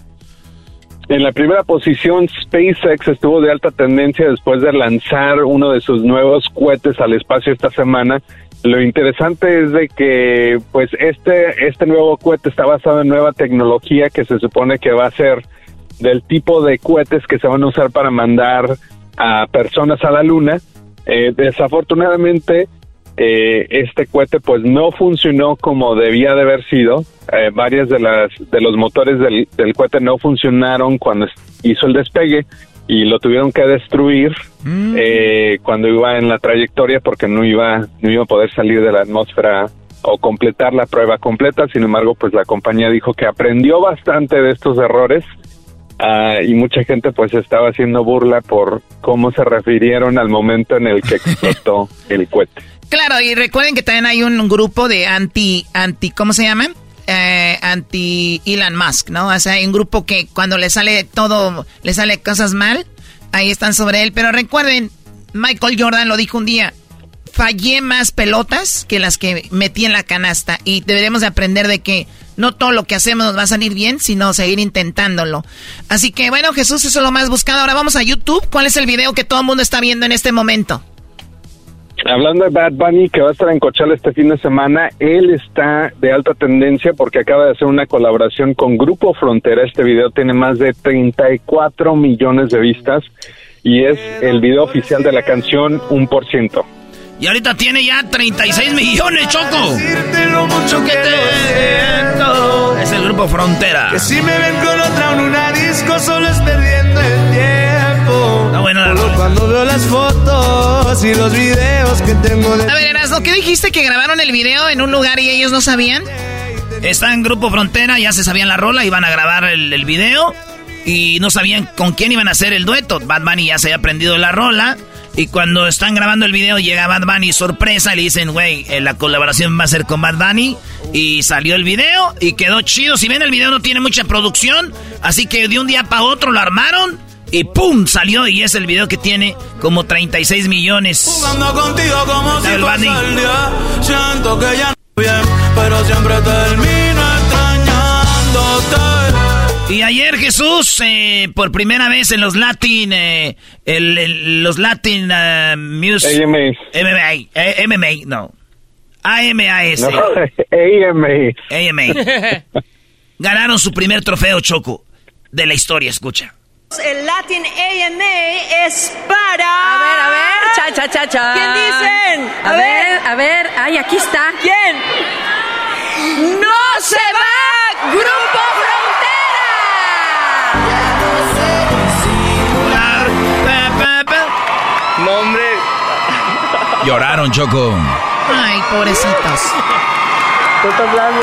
En la primera posición, SpaceX estuvo de alta tendencia después de lanzar uno de sus nuevos cohetes al espacio esta semana. Lo interesante es de que, pues, este, este nuevo cohete está basado en nueva tecnología que se supone que va a ser del tipo de cohetes que se van a usar para mandar a personas a la luna. Eh, desafortunadamente, eh, este cohete pues no funcionó como debía de haber sido. Eh, varias de las de los motores del, del cohete no funcionaron cuando hizo el despegue y lo tuvieron que destruir eh, cuando iba en la trayectoria porque no iba no iba a poder salir de la atmósfera o completar la prueba completa. Sin embargo, pues la compañía dijo que aprendió bastante de estos errores Ah, y mucha gente pues estaba haciendo burla por cómo se refirieron al momento en el que explotó el cohete. Claro, y recuerden que también hay un grupo de anti, anti, ¿cómo se llama? Eh, anti Elon Musk, ¿no? O sea, hay un grupo que cuando le sale todo, le sale cosas mal, ahí están sobre él. Pero recuerden, Michael Jordan lo dijo un día, fallé más pelotas que las que metí en la canasta y deberemos de aprender de que no todo lo que hacemos nos va a salir bien, sino seguir intentándolo. Así que bueno, Jesús, eso es lo más buscado. Ahora vamos a YouTube. ¿Cuál es el video que todo el mundo está viendo en este momento? Hablando de Bad Bunny, que va a estar en Coachella este fin de semana, él está de alta tendencia porque acaba de hacer una colaboración con Grupo Frontera. Este video tiene más de 34 millones de vistas y es el video oficial de la canción Un por ciento. Y ahorita tiene ya 36 millones, Choco. lo mucho que te grupo Frontera. Que si me ven con otra en una disco solo es perdiendo el tiempo. Está buena la Solo cuando veo las fotos y los videos que tengo de A ver, Erasmo, ¿qué dijiste que grabaron el video en un lugar y ellos no sabían? Está en Grupo Frontera, ya se sabían la rola, iban a grabar el, el video y no sabían con quién iban a hacer el dueto. Bad Bunny ya se había aprendido la rola y cuando están grabando el video llega Bad Bunny sorpresa y le dicen, güey, eh, la colaboración va a ser con Bad Bunny y salió el video y quedó chido. Si ven el video no tiene mucha producción, así que de un día para otro lo armaron y ¡pum! salió y es el video que tiene como 36 millones. Jugando contigo como si. Siento que ya no bien, pero siempre termino. Y ayer Jesús, eh, por primera vez en los Latin, eh, el- el- los Latin uh, Music... AMAs. MMA, eh, MMA, no. AMAS. No, AMA. AMA. Ganaron su primer trofeo, Choco, de la historia, escucha. El Latin AMA es para. A ver, a ver. Cha, cha, cha, cha. ¿Quién dicen? A, ver, a ver. Ay, aquí está. ¿Quién? ¡No se va! ¡Grupo Lloraron, Choco. Ay, pobrecitos. ¿Qué está hablando?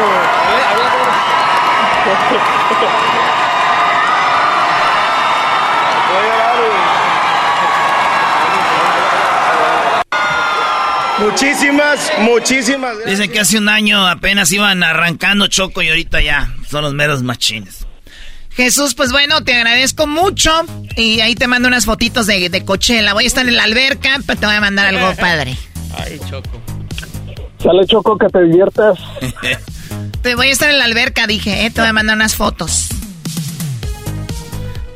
Muchísimas, muchísimas gracias. Dicen que hace un año apenas iban arrancando Choco y ahorita ya son los meros machines. Jesús, pues bueno, te agradezco mucho. Y ahí te mando unas fotitos de, de Coachella. Voy a estar en la alberca, pero te voy a mandar algo padre. Ay, Choco. Sale Choco que te diviertas. Te voy a estar en la alberca, dije, ¿eh? Te voy a mandar unas fotos.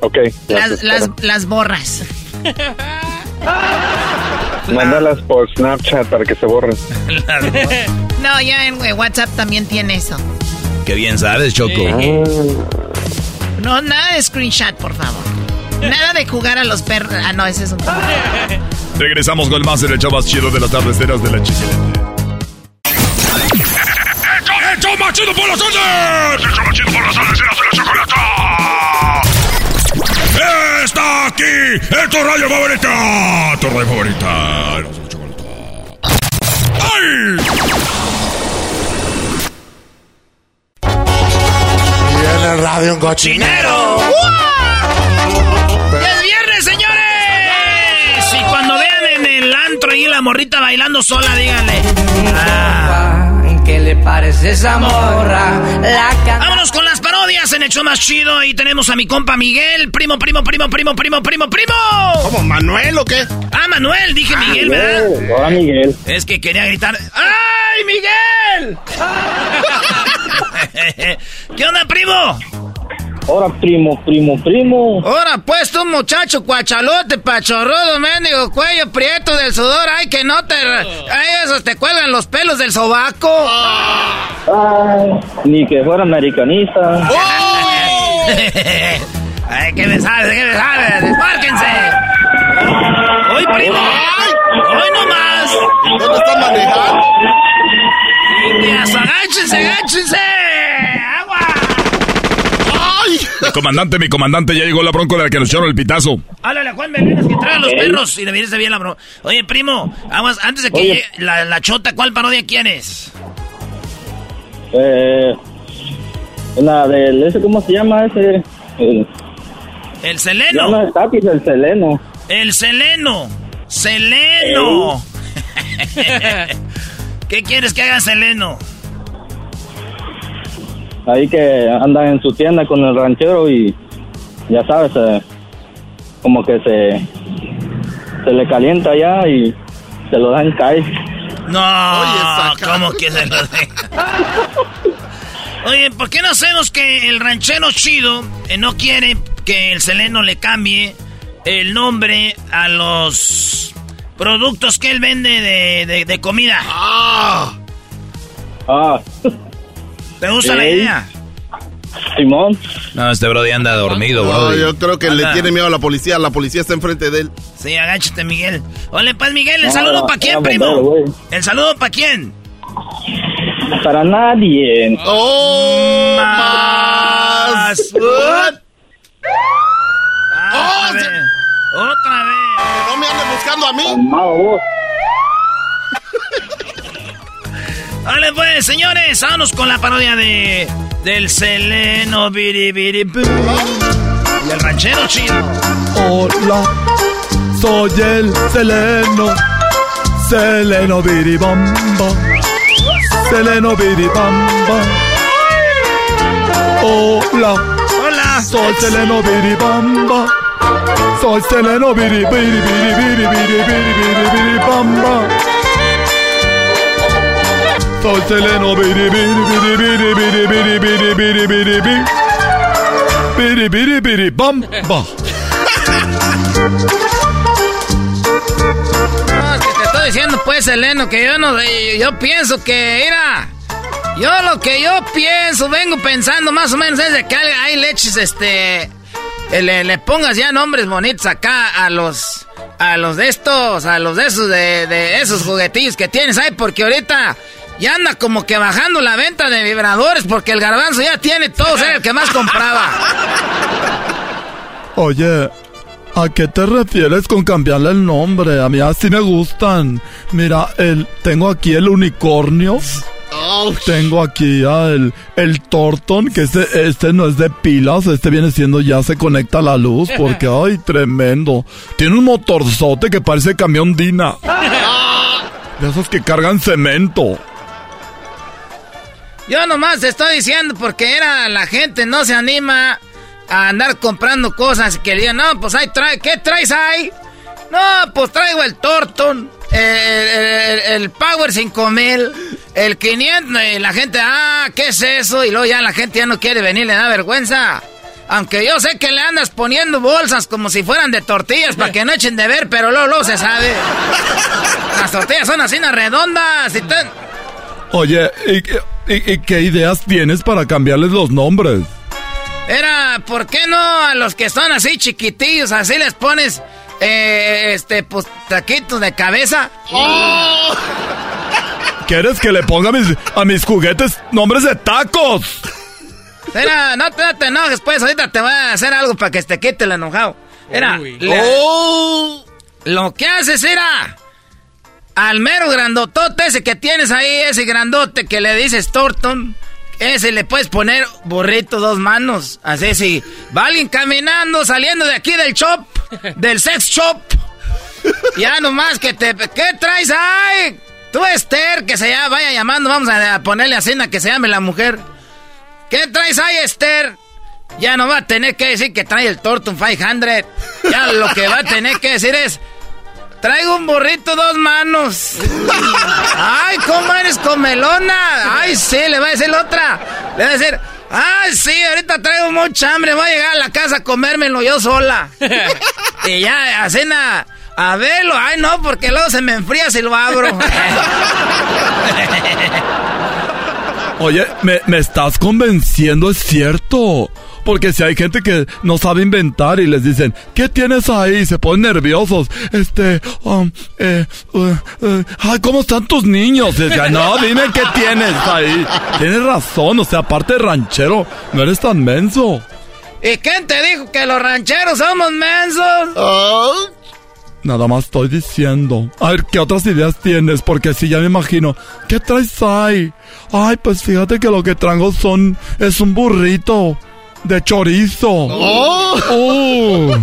Ok. Las, las, las borras. Mándalas por Snapchat para que se borren. no, ya en WhatsApp también tiene eso. Qué bien sabes, Choco. No, nada de screenshot, por favor. Nada de jugar a los perros. Ah, no, ese es un... Regresamos con más en el show más chido de las tardeceras de la chiquilete. ¡El show más chido por las tardes! ¡El show más chido por las tardes de la chocolata! ¡Está aquí! ¡En tu radio favorita! ¡Tu radio favorita! ¡Ay! Y en el radio un cochinero. ¡Es viernes, señores! Y cuando vean en el antro ahí la morrita bailando sola, díganle. Ah. ¿Qué le parece esa morra? La Vámonos con las parodias en show más chido. Ahí tenemos a mi compa Miguel. Primo, primo, primo, primo, primo, primo, primo. ¿Cómo, Manuel o qué? Ah, Manuel, dije Ah, Miguel, Miguel. ¿verdad? Hola, Miguel. Es que quería gritar. ¡Ay, Miguel! ¿Qué onda, primo? Ahora, primo, primo, primo. Ahora, pues, tú, muchacho cuachalote, pachorrudo, mendigo, cuello prieto del sudor. Ay, que no te... Ay, esos te cuelgan los pelos del sobaco. Ay, ni que fuera americanista. Ay, ¿qué me sabes? ¿Qué me sabes? ¡Despárquense! ¡Hoy, primo! ¡Hoy nomás! ¿Dónde está manejando? ¡Indias, agáchense, agáchense! Comandante, mi comandante, ya llegó la bronco de la que nos echaron el pitazo. Háblale a Juan Belén, que trae a los perros y le vienes bien la bro. Oye, primo, aguas, antes de que Oye. llegue la, la chota, ¿cuál parodia quieres? Eh, la del, ese, ¿cómo se llama ese? El, El Seleno. no es Tapis, el Seleno. El Seleno. Seleno. ¿Qué quieres que haga Seleno? Ahí que anda en su tienda con el ranchero y ya sabes, eh, como que se, se le calienta ya y se lo dan cae. No, ¿cómo que se lo? Oye, ¿por qué no hacemos que el ranchero chido eh, no quiere que el Seleno le cambie el nombre a los productos que él vende de, de- de comida? Ah. ¿Te gusta la idea? Simón. No, este brody anda dormido, No, brody. yo creo que le tiene miedo a la policía. La policía está enfrente de él. Sí, agáchate, Miguel. Hola, pues, Miguel, ¿el No, saludo no, para quién, no, primo? ¿El saludo para quién? Para nadie. ¡Oh! Más. Ah, otra vez. Otra vez. No me anden buscando a mí. Vale, pues, señores, vámonos con la parodia de del Seleno Biribiri y el ranchero chido. Hola, soy el Seleno, Seleno Biribamba, Seleno Biribamba. Hola, hola, soy Seleno Biribamba, soy Seleno Biri soy Seleno. Biri, biri, biri, biri, bam, bam. No, que te estoy diciendo pues, Seleno, que yo no, yo pienso que, mira, yo lo que yo pienso, vengo pensando más o menos desde que hay leches, este, le, pongas ya nombres bonitos acá a los, a los de estos, a los de esos, de, esos juguetillos que tienes ahí, porque ahorita ya anda como que bajando la venta de vibradores, porque el garbanzo ya tiene todos, era el que más compraba. Oye, ¿a qué te refieres con cambiarle el nombre? A mí así me gustan. Mira, el, tengo aquí el unicornio. Tengo aquí el, el Torton, que este, este no es de pilas, este viene siendo ya se conecta a la luz, porque ay, tremendo. Tiene un motorzote que parece camión Dina. De esos que cargan cemento. Yo nomás te estoy diciendo porque era la gente no se anima a andar comprando cosas que digan, no, pues ahí trae, ¿qué traes ahí? No, pues traigo el Torton, el, el- el Power 5000, el 500, y la gente, ah, ¿qué es eso? Y luego ya la gente ya no quiere venir, le da vergüenza. Aunque yo sé que le andas poniendo bolsas como si fueran de tortillas para que no echen de ver, pero luego, luego se sabe. Las tortillas son así, redondas y tal. Oye, ¿y, y- y qué ideas tienes para cambiarles los nombres? Era, ¿por qué no a los que son así chiquitillos, así les pones, eh, este, pues, taquitos de cabeza? ¿Quieres que le ponga a mis, a mis juguetes nombres de tacos? Era, no, te- no te enojes, pues, ahorita te voy a hacer algo para que te quite el enojado. Era, la- lo que haces era, al mero grandotote ese que tienes ahí, ese grandote que le dices Torton, ese le puedes poner burrito dos manos. Así si va alguien caminando, saliendo de aquí del shop, del sex shop, ya nomás que te... ¿Qué traes ahí? Tú Esther, que se ya vaya llamando, vamos a ponerle a cena que se llame la mujer. ¿Qué traes ahí, Esther? Ya no va a tener que decir que trae el Torton 500. Ya lo que va a tener que decir es... Traigo un burrito dos manos. Ay, ¿cómo eres comelona? Ay, sí, le va a decir otra. Le va a decir, ay, sí, ahorita traigo mucha hambre. Voy a llegar a la casa a comérmelo yo sola. y ya, a cena, a verlo. Ay, no, porque luego se me enfría si lo abro. Oye, me, me estás convenciendo, es cierto. Porque si hay gente que no sabe inventar y les dicen, ¿qué tienes ahí? Y se ponen nerviosos. Este, um, eh, uh, uh, ay, ¿cómo están tus niños? Y decía, no, dime qué tienes ahí. Tienes razón, o sea, aparte de ranchero, no eres tan menso. ¿Y quién te dijo que los rancheros somos mensos? Nada más estoy diciendo. A ver, ¿qué otras ideas tienes? Porque si ya me imagino. ¿Qué traes ahí? Ay, pues fíjate que lo que traigo son... Es un burrito de chorizo. Oh.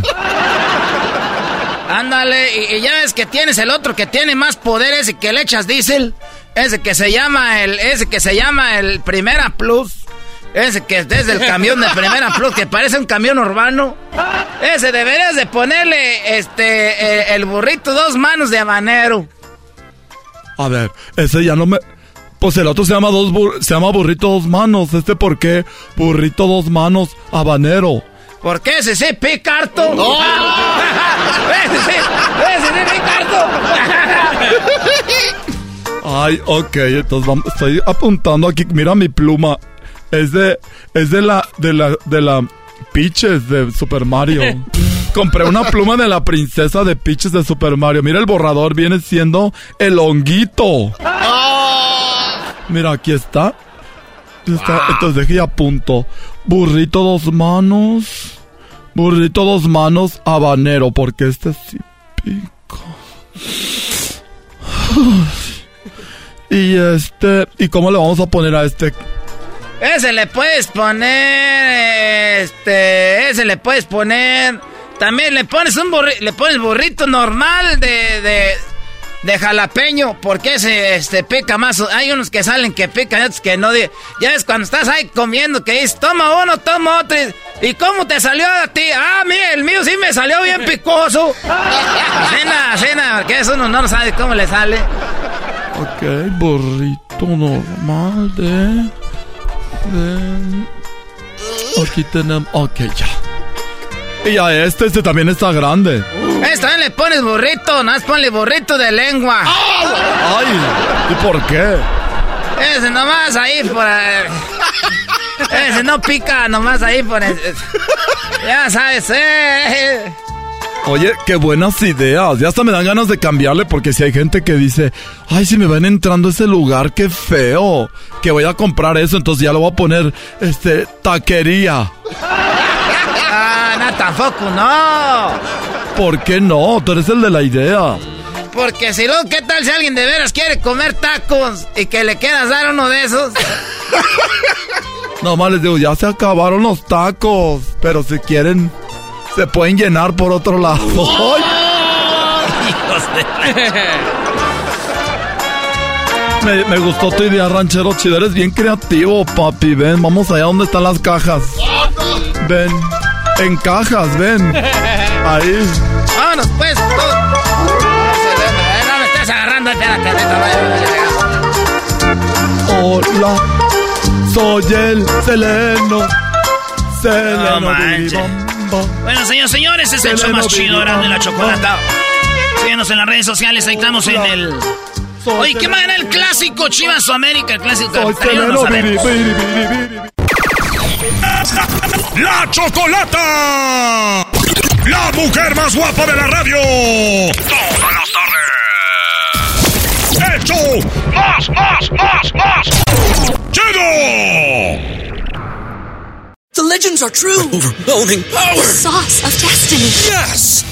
Ándale, y, y ya ves que tienes el otro que tiene más poder, ese que le echas diésel. Ese que se llama el, ese que se llama el Primera Plus. Ese que es el camión de Primera Plus, que parece un camión urbano. Ese deberías de ponerle, este, eh, el burrito dos manos de habanero. A ver, ese ya no me... Pues el otro se llama dos bur- se llama burrito dos manos. ¿Este por qué? Burrito dos manos habanero. Porque ese sí pica harto. ese sí, ese sí pica harto. Ay, ok, entonces vamos, estoy apuntando aquí, mira mi pluma. Es de, es de la, de la, de la Peaches de Super Mario. Compré una pluma de la princesa de Peaches de Super Mario. Mira el borrador, viene siendo el honguito. Mira, aquí está. Está- Entonces dejé y apunto. Burrito dos manos. Burrito dos manos habanero, porque este sí pico. Y este, ¿y cómo le vamos a poner a este? Ese le puedes poner, este, ese le puedes poner. También le pones un burri- le pones burrito normal de, de, de jalapeño, porque ese, este, pica más. Hay unos que salen que pican, y otros que no. Ya ves, cuando estás ahí comiendo, que dices, toma uno, toma otro. y- ¿Y cómo te salió a ti? Ah, mira, el mío sí me salió bien picoso. Cena, cena, porque eso uno no sabe cómo le sale. Ok, burrito normal de... de... Aquí tenemos... Ok, ya. Y a este, este también está grande. Este también le pones burrito, nada más ponle burrito de lengua. Ay, ¿y por qué? Ese nomás ahí por... eh, Ese no pica, nomás ahí por... Ya sabes, eh. Oye, qué buenas ideas. Ya hasta me dan ganas de cambiarle porque si hay gente que dice, ay, si me van entrando a ese lugar, qué feo. Que voy a comprar eso, entonces ya lo voy a poner, este, taquería. Tampoco, no. ¿Por qué no? Tú eres el de la idea. Porque si no, ¿qué tal si alguien de veras quiere comer tacos y que le quieras dar uno de esos? Nomás les digo, ya se acabaron los tacos. Pero si quieren, se pueden llenar por otro lado. Me, me gustó tu idea, ranchero chido. Eres bien creativo, papi. Ven, vamos allá donde están las cajas. Ven. En cajas, ven. Ahí. Vámonos, pues. todo. No me estés agarrando, espérate. a- Hola, soy el Seleno. Seleno Bueno, señores, señores, es el show más chido ahora de la chocolata. Síguenos en las redes sociales, ahí estamos en el... Oye, ¿qué más era el clásico Chivas o América? El clásico. La chocolata. La mujer más guapa de la radio. Todas las tardes. ¡Hecho! ¡Más, más, más, más! ¡Chido! The legends are true. Overwhelming power. The sauce of destiny. Yes!